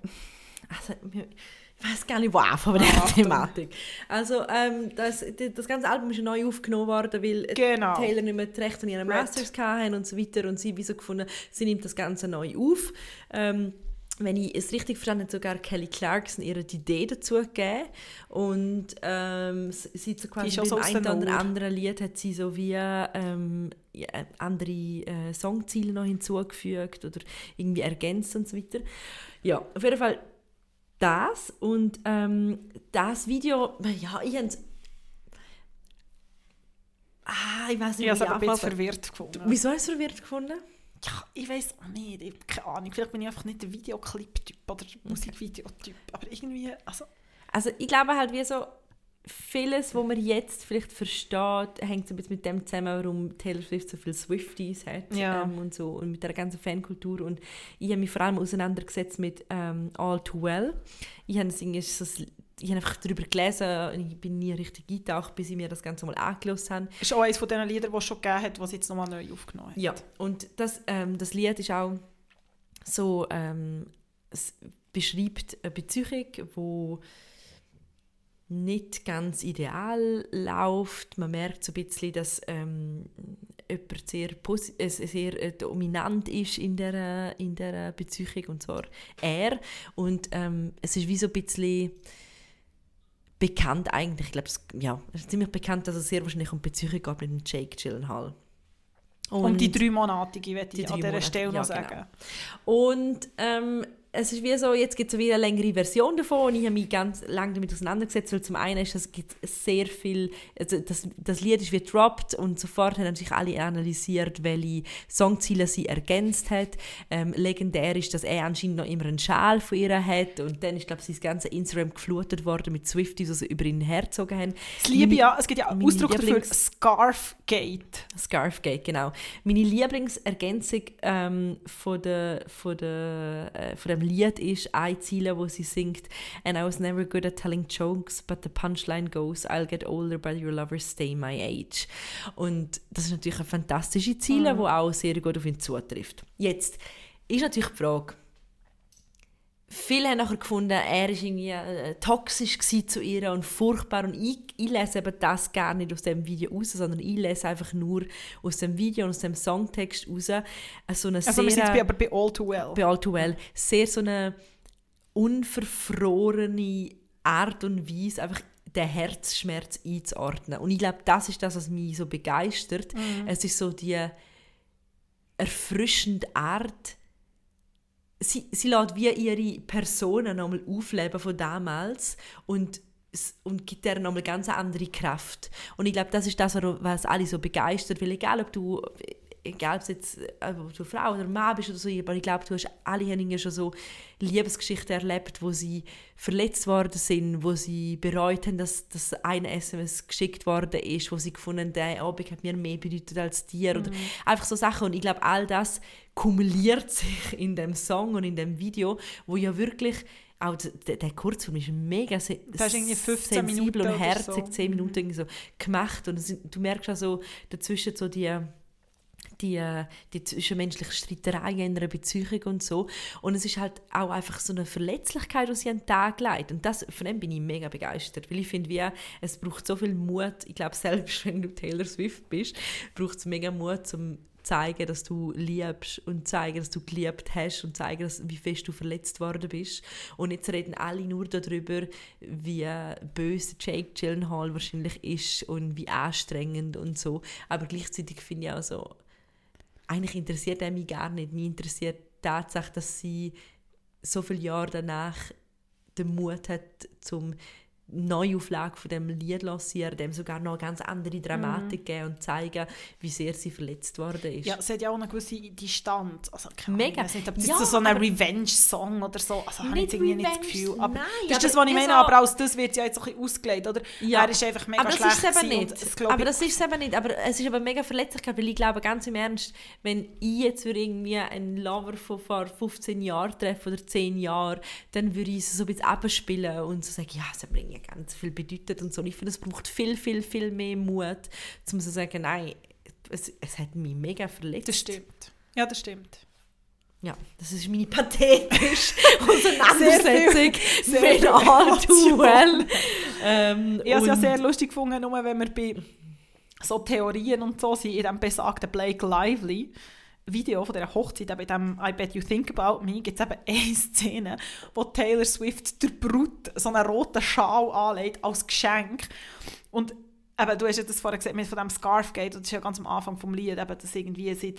Also, wir- ich weiß gar nicht, wo anfangen mit Ah, der. Thematik. Also, ähm, das, das ganze Album ist neu aufgenommen worden, weil Genau. Taylor nicht mehr die Rechte an ihren. Masters hatten und so weiter. Und sie wie so gefunden, sie nimmt das Ganze neu auf. Ähm, wenn ich es richtig verstanden habe, sogar Kelly Clarkson ihre Idee dazu gegeben. Und ähm, sie hat so quasi beim so einen der oder anderen Lied hat sie so wie ähm, andere äh, Songziele noch hinzugefügt oder irgendwie ergänzt und so weiter. Ja, auf jeden Fall das und ähm, das Video, ja, ich habe Ah, ich weiß nicht, Ich habe es aber ein bisschen verwirrt gefunden. Wieso hast du es verwirrt gefunden? Ja, ich weiß auch nicht. Ich habe keine Ahnung. Vielleicht bin ich einfach nicht der Videoclip-Typ oder der Musikvideotyp. Aber irgendwie, also... Also ich glaube halt wie so vieles, was man jetzt vielleicht versteht, hängt so ein bisschen mit dem zusammen, warum Taylor Swift so viele Swifties hat Ja. ähm, und so und mit der ganzen Fankultur und ich habe mich vor allem auseinandergesetzt mit ähm, All Too Well. Ich habe, das irgendwie so, ich habe einfach darüber gelesen und ich bin nie richtig eingetaucht, bis ich mir das Ganze mal angelassen habe. ist auch eines von diesen Liedern, die es schon gegeben hat, was jetzt nochmal neu aufgenommen hat. Ja, und das, ähm, das Lied ist auch so, ähm, es beschreibt eine Beziehung, wo nicht ganz ideal läuft. Man merkt so ein bisschen, dass ähm, jemand sehr, äh, sehr äh, dominant ist in der, in der Beziehung, und zwar er. Und ähm, es ist wie so ein bisschen bekannt eigentlich, ich glaube, es, ja, es ist ziemlich bekannt, dass es sehr wahrscheinlich um die Beziehung geht mit dem Jake Gyllenhaal. Um die Und- dreimonatige, möchte Die ich an dieser dreimonatige, Stelle noch ja, sagen. genau. Und ähm, es ist wie so, jetzt gibt es wieder eine längere Version davon und ich habe mich ganz lange damit auseinandergesetzt, weil zum einen ist es gibt sehr viel, also das, das Lied ist wie gedroppt und sofort haben sich alle analysiert, welche Songziele sie ergänzt hat. Ähm, legendär ist, dass er anscheinend noch immer einen Schal von ihr hat und dann ist, glaube ich, sein ganze Instagram geflutet worden mit Swifties, die sie über ihn hergezogen haben. Das liebe ja, es gibt ja einen Ausdruck dafür, Scarfgate. Scarfgate, genau. Meine Lieblingsergänzung ähm, von, der, von, der, äh, von dem Lied ist eine Ziele, wo sie singt «And I was never good at telling jokes, but the punchline goes, I'll get older, but your lovers stay my age.» Und das ist natürlich eine fantastische Ziele, Mhm. die auch sehr gut auf ihn zutrifft. Jetzt ist natürlich die Frage, Viele haben nachher gefunden, er war irgendwie äh, toxisch zu ihr und furchtbar. Und ich, ich lese eben das gar nicht aus dem Video raus, sondern ich lese einfach nur aus dem Video und aus dem Songtext raus. äh, So eine Also wir sind sehr, bei, aber bei All Too Well. bei All Too Well, sehr so eine unverfrorene Art und Weise, einfach den Herzschmerz einzuordnen. Und ich glaube, das ist das, was mich so begeistert. Mhm. Es ist so die erfrischende Art, sie, sie lässt wie ihre Personen nochmal aufleben von damals und, und gibt ihr nochmal ganz andere Kraft. Und ich glaube, das ist das, was alle so begeistert, weil egal ob du egal ob es jetzt äh, ob du Frau oder Mann bist oder so, aber ich glaube, du hast alle haben schon so Liebesgeschichten erlebt, wo sie verletzt worden sind, wo sie bereut haben, dass, dass eine SMS geschickt worden ist, wo sie gefunden haben, der Abend hat mir mehr bedeutet als dir oder einfach so Sachen. Und ich glaube, all das kumuliert sich in dem Song und in dem Video, wo ja wirklich auch der, der Kurzfilm ist mega se Das ist irgendwie 15 sensibel Minuten und herzig, so. 10 Minuten irgendwie so gemacht. Und du merkst auch so dazwischen so die die, die zwischenmenschlichen Streitereien in einer Beziehung und so. Und es ist halt auch einfach so eine Verletzlichkeit, die sie an den Tag legt. Und das, von dem bin ich mega begeistert, weil ich finde, es braucht so viel Mut. Ich glaube, selbst wenn du Taylor Swift bist, braucht es mega Mut, um zeigen, dass du liebst und zeigen, dass du geliebt hast und zeigen, dass, wie fest du verletzt worden bist. Und jetzt reden alle nur darüber, wie böse Jake Gyllenhaal wahrscheinlich ist und wie anstrengend und so. Aber gleichzeitig finde ich auch so, eigentlich interessiert er mich gar nicht. Mich interessiert die Tatsache, dass sie so viele Jahre danach den Mut hat, zum Neuauflage von dem Lied lancieren, dem sogar noch eine ganz andere Dramatik Mhm. geben und zeigen, wie sehr sie verletzt worden ist. Ja, es hat ja auch eine gewisse Distanz. Also, Mega. Ahnung, nicht, ob das Ja, so ein Revenge-Song oder so. Also, habe ich irgendwie nicht das Gefühl. Aber nein, das ist das, was ich meine. so- Aber aus das wird ja jetzt ein bisschen ausgelegt, oder? Ja. Er ist einfach mega aber das schlecht ist eben nicht. das, aber das ist es eben nicht. Aber es ist aber mega Verletzlichkeit, weil ich glaube ganz im Ernst, wenn ich jetzt würde irgendwie einen Lover von vor 15 Jahren treffen oder 10 Jahren, dann würde ich es so ein bisschen abspielen und so sagen, ja, es hat mir ganz viel bedeutet und so. Und ich finde, es braucht viel, viel, viel mehr Mut, um zu sagen, nein, es, es hat mich mega verletzt. Das stimmt. Ja, das stimmt. Ja, das ist meine pathetische Auseinandersetzung mit Well. Ähm, ich habe es ja sehr lustig gefunden, nur wenn wir bei so Theorien und so sind, in diesem besagten Blake Lively Video von dieser Hochzeit, bei dem I Bet You Think About Me, gibt es eben eine Szene, wo Taylor Swift der Brut so einen roten Schal anlegt als Geschenk. Und eben, du hast ja das vorher gesagt, mit von dem Scarf geht, und das ist ja ganz am Anfang vom Lied, eben, dass irgendwie sie,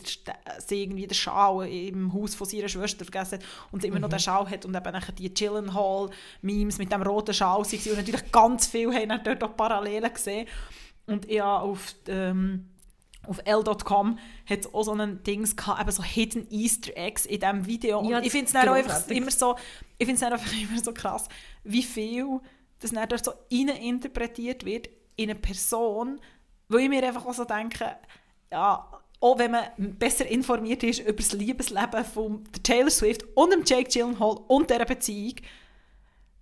sie irgendwie den Schal im Haus von ihrer Schwester vergessen hat und sie immer mhm. noch den Schal hat und eben die Chillenhall-Memes mit dem roten Schal waren und natürlich ganz viele haben dort auch Parallelen gesehen und ich habe auf ähm, auf L.com hat es auch so ein Dings gehabt, eben so Hidden Easter Eggs in diesem Video. Und ja, ich finde es einfach immer so, ich finde es einfach immer so krass, wie viel das dann dort so interpretiert wird in eine Person, wo ich mir einfach auch so denke, ja, auch wenn man besser informiert ist über das Liebesleben von Taylor Swift und dem Jake Gyllenhaal und dieser Beziehung,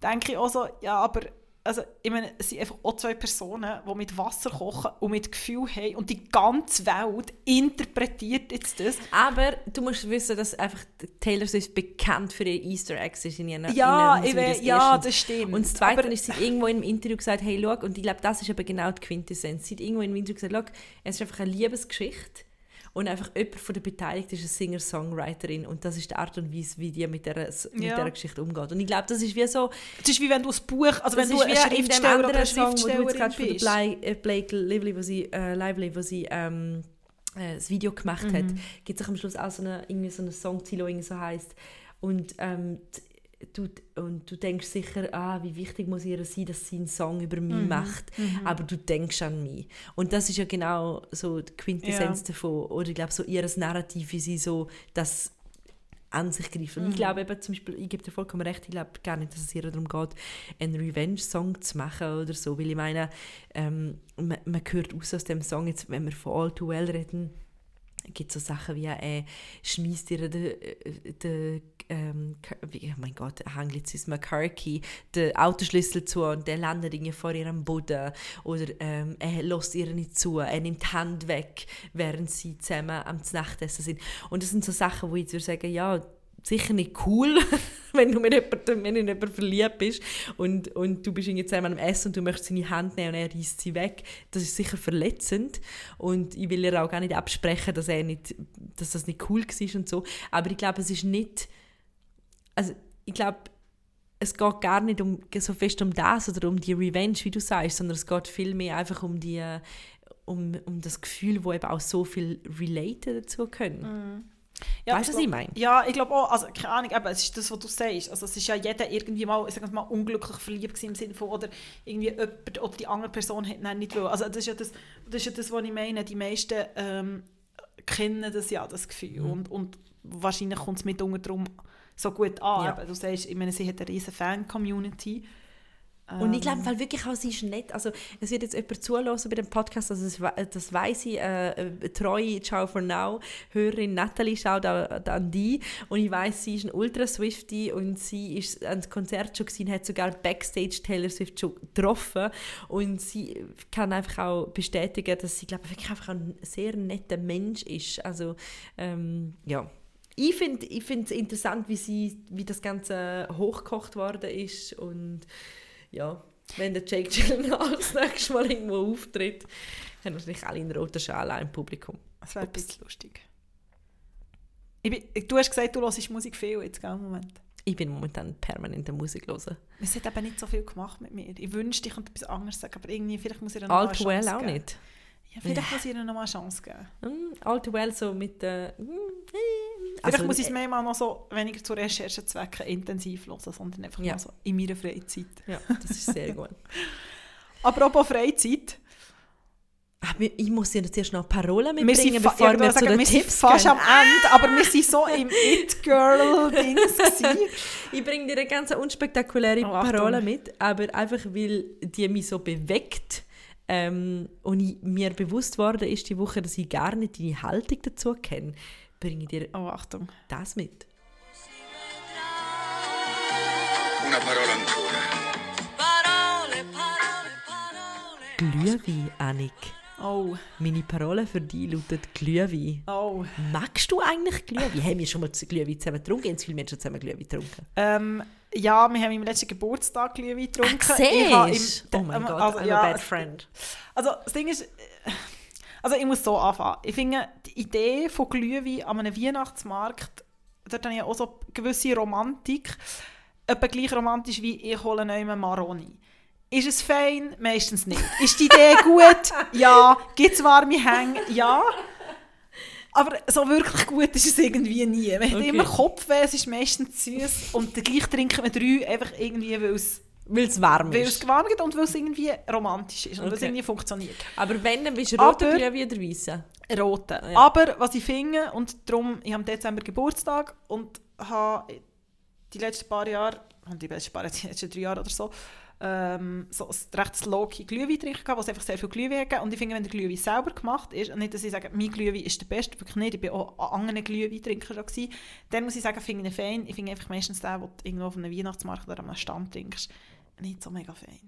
denke ich auch so, ja, aber also, ich meine, es sind einfach auch zwei Personen, die mit Wasser kochen und mit Gefühl haben und die ganze Welt interpretiert jetzt das. Aber du musst wissen, dass einfach Taylor Swift bekannt für ihre Easter Eggs ist in ihren Ja, in ich weiß, ja das stimmt. Und das Zweite aber, ist, sie irgendwo im Interview gesagt, hey, schau, und ich glaube, das ist aber genau die Quintessenz. Sie hat irgendwo im Interview gesagt, schau, es ist einfach eine Liebesgeschichte und einfach jemand von der Beteiligten ist eine Singer-Songwriterin und das ist die Art und Weise, wie die mit dieser, mit ja. dieser Geschichte umgeht. Und ich glaube, das ist wie so... Das ist wie wenn du ein Buch, also wenn du ein Schriftsteller oder eine Song, wo du jetzt gerade von Blake, äh, Blake Lively, wo sie, äh, Lively, wo sie ähm, äh, das Video gemacht mhm. hat, gibt es am Schluss auch so eine, irgendwie so eine Songziel, die so heisst. Und ähm, du, und du denkst sicher, ah, wie wichtig muss ihr sein, dass sie einen Song über mich mhm. macht, mhm. aber du denkst an mich. Und das ist ja genau so die Quintessenz ja. davon, oder ich glaube, so ihr Narrativ, wie sie so das an sich greift. Und mhm. ich glaube eben zum Beispiel, ich gebe dir vollkommen recht, ich glaube gar nicht, dass es ihr darum geht, einen Revenge-Song zu machen oder so, weil ich meine, ähm, man, man hört aus aus dem Song, jetzt, wenn wir von All Too Well reden, gibt es so Sachen wie, äh, schmeißt ihr den, äh, den ähm, oh mein Gott, Anglizismus, Kirky, den Autoschlüssel zu und der landet irgendwie vor ihrem Boden oder ähm, er lässt ihr nicht zu, er nimmt die Hand weg, während sie zusammen am Nachtessen sind. Und das sind so Sachen, wo ich jetzt würde sagen, ja, sicher nicht cool, wenn du mit jemandem, wenn in jemanden verliebt bist und, und du bist irgendwie zusammen am Essen und du möchtest seine Hand nehmen und er reißt sie weg. Das ist sicher verletzend und ich will ihr auch gar nicht absprechen, dass, er nicht, dass das nicht cool war und so. Aber ich glaube, es ist nicht also ich glaube, es geht gar nicht um, so fest um das oder um die Revenge, wie du sagst, sondern es geht vielmehr einfach um, die, um, um das Gefühl, wo eben auch so viel relaten dazu können. Mm. Ja, weißt du, was ich meine? Ja, ich glaube auch, also keine Ahnung, eben, es ist das, was du sagst. Also es ist ja jeder irgendwie mal, ich mal unglücklich verliebt im Sinne von, oder irgendwie jemand oder die andere Person hat nein, nicht wollen. Also das ist ja das, das, ist ja das was ich meine. Die meisten ähm, kennen das ja, das Gefühl. Mm. Und, und wahrscheinlich kommt es mitunter darum, so gut an. Ja. Du sagst, ich meine, sie hat eine riesige Fan-Community. Und ich glaube ähm. wirklich auch, sie ist nett. Also, es wird jetzt jemand zulassen bei dem Podcast, also das, das weiss ich, äh, äh, treue Ciao for Now Hörerin Natalie schaut an die und ich weiß, sie ist ein Ultra Swifty und sie ist an das Konzert schon gesehen, hat sogar Backstage Taylor Swift schon getroffen und sie kann einfach auch bestätigen, dass sie glaube wirklich einfach ein sehr netter Mensch ist. Also ähm, ja, ich finde es ich interessant, wie, sie, wie das Ganze hochgekocht worden ist und ja, wenn der Jake Gyllenhaal das nächste Mal irgendwo auftritt, haben wahrscheinlich alle in roter Schale im Publikum. Das wäre ein bisschen lustig. Bin, du hast gesagt, du hörst Musik viel jetzt, gell, Moment. Ich bin momentan permanent der Musik hören. Es hat eben nicht so viel gemacht mit mir. Ich wünschte, ich könnte etwas anderes sagen, aber irgendwie, vielleicht muss ich noch Alt Well auch nicht. Ja, vielleicht muss ich ihr noch mal eine Chance geben. Mm, All too well so mit der... Uh, vielleicht also, muss ich es mir mal noch so weniger zu Recherchezwecken intensiv hören, sondern einfach ja. mal so in meiner Freizeit. Ja, das ist sehr gut. Apropos Freizeit. Ach, ich muss ja zuerst noch Parolen mitbringen, wir bevor ja, wir zu den wir Tipps fast am Ende, aber wir waren so im It-Girl-Dings. ich bringe dir eine ganz unspektakuläre oh, Parole mit, aber einfach, weil die mich so bewegt ähm, und ich, mir bewusst worden ist die Woche, dass ich gar nicht deine Haltung dazu kenne. Bringe dir oh, Achtung. das mit. Una parola ancora. Glühwein, Annick. Oh, Meine Parole für dich lautet Glühwein. oh. Magst du eigentlich Glühwein? Haben wir schon mal Glühwein zusammen getrunken? Haben viele Menschen zusammen Glühwein getrunken? Ähm, ja, wir haben im letzten Geburtstag Glühwein getrunken. Ach, im- siehst du? Oh mein ähm, Gott, also, I'm ja, a bad friend. Also das Ding ist, also ich muss so anfangen. Ich finde die Idee von Glühwein an einem Weihnachtsmarkt, dort habe ich auch so eine gewisse Romantik, etwa gleich romantisch wie ich hole einen Maroni. Ist es fein? Meistens nicht. Ist die Idee gut? Ja. Gibt es warme Hänge? Ja. Aber so wirklich gut ist es irgendwie nie. Man hat Okay. immer Kopfweh, es ist meistens süß und gleich trinkt man drei, einfach irgendwie, weil es, Weil es warm weil es ist. gewarnt wird und weil es irgendwie romantisch ist und weil es Okay. irgendwie funktioniert. Aber wenn, dann bist du roter Aber- Glühwein oder weißer? roten. Ja. Aber was ich finde, und darum, ich habe im Dezember Geburtstag und habe die letzten paar Jahre, die letzten paar Jahre, die letzten drei Jahre oder so, ähm, so ein recht low-key Glühwein gehabt, wo es einfach sehr viel Glühwein hat. Und ich finde, wenn der Glühwein selber gemacht ist, und nicht, dass ich sage, mein Glühwein ist der beste, wirklich nicht, ich war auch an anderen Glühweintrinker schon gewesen, dann muss ich sagen, finde ich ihn fein. Ich finde einfach meistens den, den du irgendwo auf einem Weihnachtsmarkt oder an einem Stand trinkst, nicht so mega fein.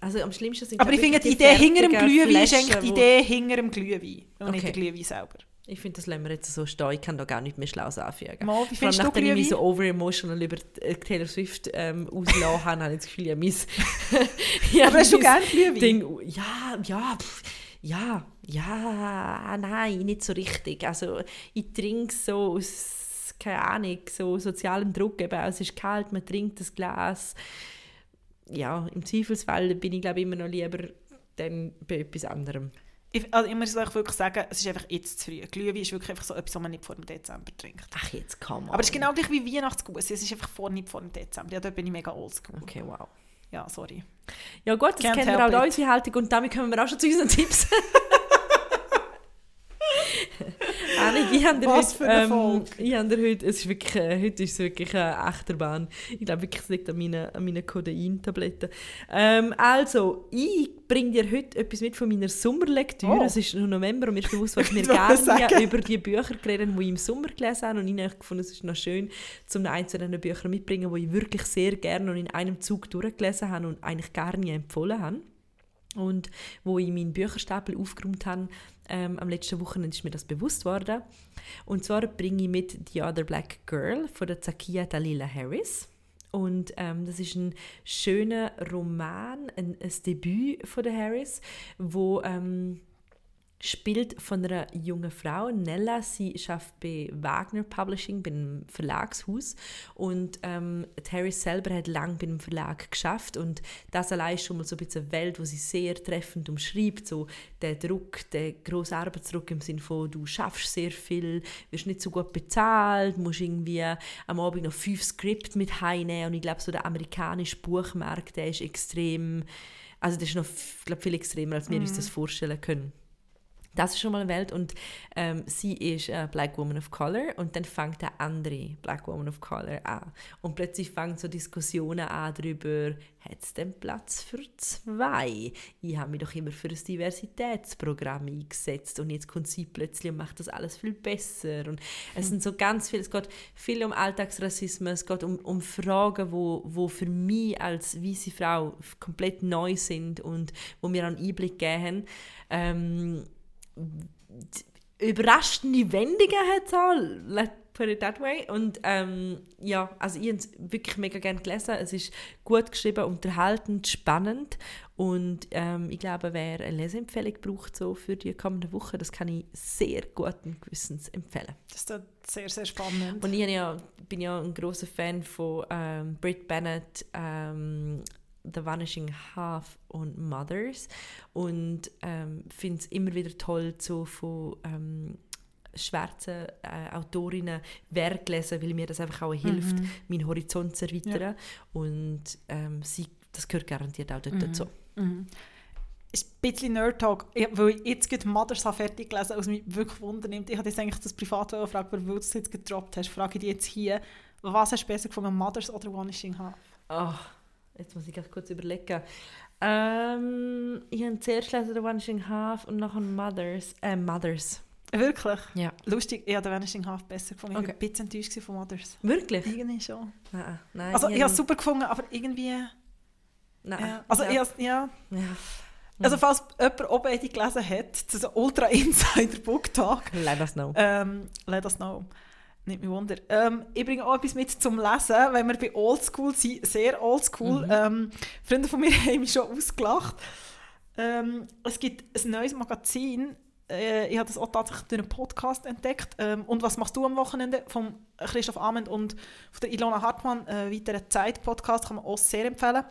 Also am schlimmsten sind Aber ich finde, die Idee hinter dem Glühwein ist Flaschen, eigentlich die Idee hinter dem Glühwein und nicht Okay. der Glühwein selber. Ich finde, das lassen wir jetzt so stehen. Ich kann da gar nicht mehr Schlaues anfügen. Mal, wie Vor allem nachdem ich mich so over-emotional über äh, Taylor Swift ähm, ausgelassen habe, habe ich das Gefühl, ich mein... ich Aber hast du gerne Glühwein? Ding, ja, ja, pff, ja, ja, nein, nicht so richtig. Also ich trinke so aus, keine Ahnung, so sozialem Druck, eben, es ist kalt, man trinkt das Glas. Ja, im Zweifelsfall bin ich glaube immer noch lieber dann bei etwas anderem. Ich, also ich muss euch wirklich sagen, es ist einfach jetzt zu früh. Glühwein ist wirklich einfach so etwas, was man nicht vor dem Dezember trinkt. Ach, jetzt komm Aber es ist genau gleich wie Weihnachtsguss. Es ist einfach vor, nicht vor dem Dezember. Ja, da bin ich mega oldschool. Okay, wow. Ja, sorry. Ja gut, das Can't kennen wir auch unsere Haltung und damit kommen wir auch schon zu unseren Tipps. Annik, ich habe Was heute, für eine ähm, ich habe heute, es ist wirklich, äh, heute ist es wirklich eine Achterbahn. Ich glaube wirklich, es liegt an meinen, an meinen Codein-Tabletten. Ähm, also, ich bringe dir heute etwas mit von meiner Sommerlektüre. Oh. Es ist noch November und mir ist bewusst, was wir wollte gerne sagen. über die Bücher geredet haben, die ich im Sommer gelesen habe. Und ich habe gefunden, es ist noch schön, zum ein zu diesen Büchern mitzubringen, die ich wirklich sehr gerne und in einem Zug durchgelesen habe und eigentlich gar nie empfohlen habe. Und wo ich meinen Bücherstapel aufgeräumt habe, ähm, am letzten Wochenende ist mir das bewusst worden. Und zwar bringe ich mit The Other Black Girl von der Zakia Dalila Harris. Und ähm, das ist ein schöner Roman, ein, ein Debüt von der Harris, wo ähm, spielt von einer jungen Frau, Nella. Sie schafft bei Wagner Publishing, bei einem Verlagshaus. Und ähm, Harris selber hat lange bei einem Verlag geschafft. Und das allein ist schon mal so ein bisschen eine Welt, wo sie sehr treffend umschreibt. So der Druck, der grosse Arbeitsdruck im Sinne von, du schaffst sehr viel, wirst nicht so gut bezahlt, musst irgendwie am Abend noch fünf Skripte mit heimnehmen. Und ich glaube, so der amerikanische Buchmarkt, der ist extrem, also der ist noch glaub, viel extremer, als wir uns das vorstellen können. Das ist schon mal eine Welt und ähm, sie ist eine Black Woman of Color und dann fängt eine andere Black Woman of Color an. Und plötzlich fangen so Diskussionen an darüber, hat es denn Platz für zwei? Ich habe mich doch immer für ein Diversitätsprogramm eingesetzt und jetzt kommt sie plötzlich und macht das alles viel besser. Und es sind so ganz viel, es geht viel um Alltagsrassismus, es geht um, um Fragen, wo, wo für mich als weiße Frau komplett neu sind und wo mir einen Einblick geben. Ähm, überraschende Wendungen hat es auch, let's put it that way. Und ähm, ja, also ich habe es wirklich mega gerne gelesen. Es ist gut geschrieben, unterhaltend, spannend und ähm, ich glaube, wer eine Leseempfehlung braucht so für die kommende Woche, das kann ich sehr guten Gewissens empfehlen. Das ist sehr, sehr spannend. Und ich ja, bin ja ein großer Fan von ähm, Britt Bennett, ähm, The Vanishing Half und Mothers und ähm, finde es immer wieder toll, so von ähm, schwarzen äh, Autorinnen Werk lesen, weil mir das einfach auch hilft, meinen Horizont zu erweitern. Und ähm, sie, das gehört garantiert auch dort dazu. Mhm. Ist ein bisschen Nerd-Talk, Ich- weil ich jetzt gerade Mothers habe fertig gelesen was mich wirklich wundernimmt. Ich habe jetzt eigentlich das privat gefragt, weil du es jetzt gedroppt hast, frage ich dich jetzt hier, was hast du besser gefunden, Mothers oder Vanishing Half? Oh, jetzt muss ich ganz kurz überlegen. Ähm, ich habe zuerst gelesen The Vanishing Half und nachher Mothers. Äh, Mothers. Wirklich? Ja. Lustig, ich habe den Vanishing Half besser gefunden. Ich Okay. war ein bisschen enttäuscht von Mothers. Wirklich? Irgendwie schon. Nein, nein. Also ich habe es super gefunden, aber irgendwie... Nein. Ja. Also ja. ich has- ja... ja. Also falls jemand oben beide gelesen hat, das ist ein Ultra Insider Book Talk. Let us know. Ähm, let us know. Nicht mich wunder. Ähm, ich bringe auch etwas mit zum Lesen, wenn wir bei Oldschool sind, sehr Oldschool. Mhm. Ähm, Freunde von mir haben mich schon ausgelacht. Ähm, es gibt ein neues Magazin, äh, ich habe das auch tatsächlich durch einen Podcast entdeckt. Ähm, und was machst du am Wochenende? Von Christoph Amend und von der Ilona Hartmann, äh, weiteren Zeit-Podcast, kann man auch sehr empfehlen.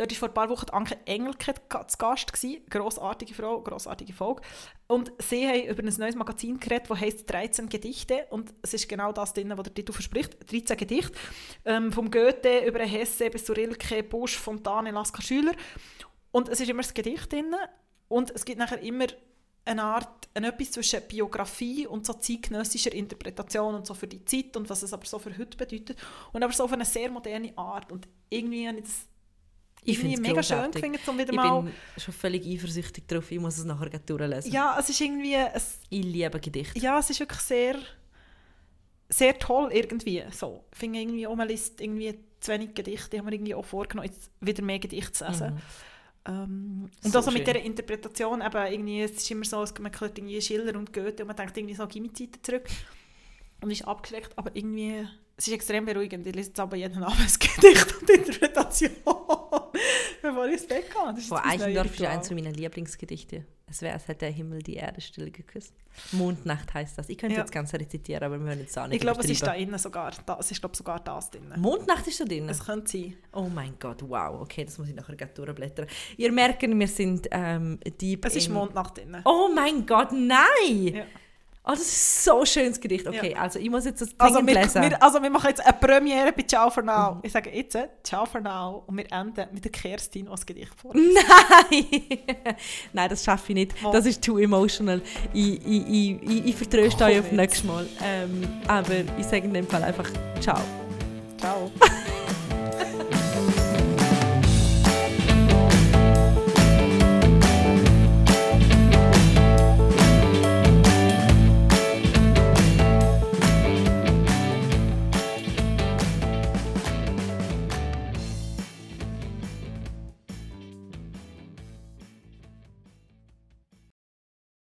Dort war vor ein paar Wochen Anke Engelke zu Gast. Gewesen. Grossartige Frau, grossartige Folge. Und sie haben über ein neues Magazin geredet, das heisst 13 Gedichte. Und es ist genau das drin, was der Titel verspricht. 13 Gedichte. Ähm, vom Goethe über Hesse bis zu Rilke, Busch, Fontane, Lasker Schüler. Und es ist immer das Gedicht drin. Und es gibt nachher immer eine Art, ein etwas zwischen Biografie und so zeitgenössischer Interpretation und so für die Zeit und was es aber so für heute bedeutet. Und aber so auf eine sehr moderne Art. Und irgendwie habe ich das Ich irgendwie find's mega schön gefunden, um wieder Ich mal... bin schon völlig eifersüchtig drauf. Ich muss es nachher durchlesen. Ja, es ist irgendwie... Es, Ich liebe Gedichte. ja, es ist wirklich sehr... Sehr toll irgendwie. So. Ich finde irgendwie auch, man liest irgendwie zu wenig Gedichte. Ich habe mir irgendwie auch vorgenommen, jetzt wieder mehr Gedichte zu lesen. Mhm. Ähm, und So also mit dieser Interpretation, eben irgendwie, es ist immer so, es- man hört irgendwie Schiller und Goethe und man denkt irgendwie so, gib mir Zeiten zurück. Und ist abgeschreckt, aber irgendwie, es ist extrem beruhigend. Ich lese jetzt aber jeden Abend ein Gedicht und Interpretation, bevor ich ins Bett gehe. Das ist neues Eichendorff ist eines meiner Lieblingsgedichte. Es wäre, als hätte der Himmel die Erde still geküsst. Mondnacht heißt das. Ich könnte Ja. jetzt ganz rezitieren, aber wir hören jetzt auch nicht Ich glaube, es ist da innen sogar, da, es ist glaube sogar das drin. Mondnacht ist da drin? Es könnte sein. Oh mein Gott, wow. Okay, das muss ich nachher gleich durchblättern. Ihr merkt, wir sind ähm, deep Es ist Mondnacht drin. Oh mein Gott, nein! Ja. Oh, das ist so ein schönes Gedicht. Okay, Ja. also ich muss jetzt das Also dringend wir, lesen. wir, also wir machen jetzt eine Premiere bei Ciao for Now. Mhm. Ich sage jetzt Ciao for Now und wir enden mit der Kerstin, das Gedicht vor. Nein! Nein, das schaffe ich nicht. Mal. Das ist too emotional. Ich, ich, ich, ich, vertröste euch auf nächstes Mal. Ähm, aber ich sage in dem Fall einfach Ciao. Ciao.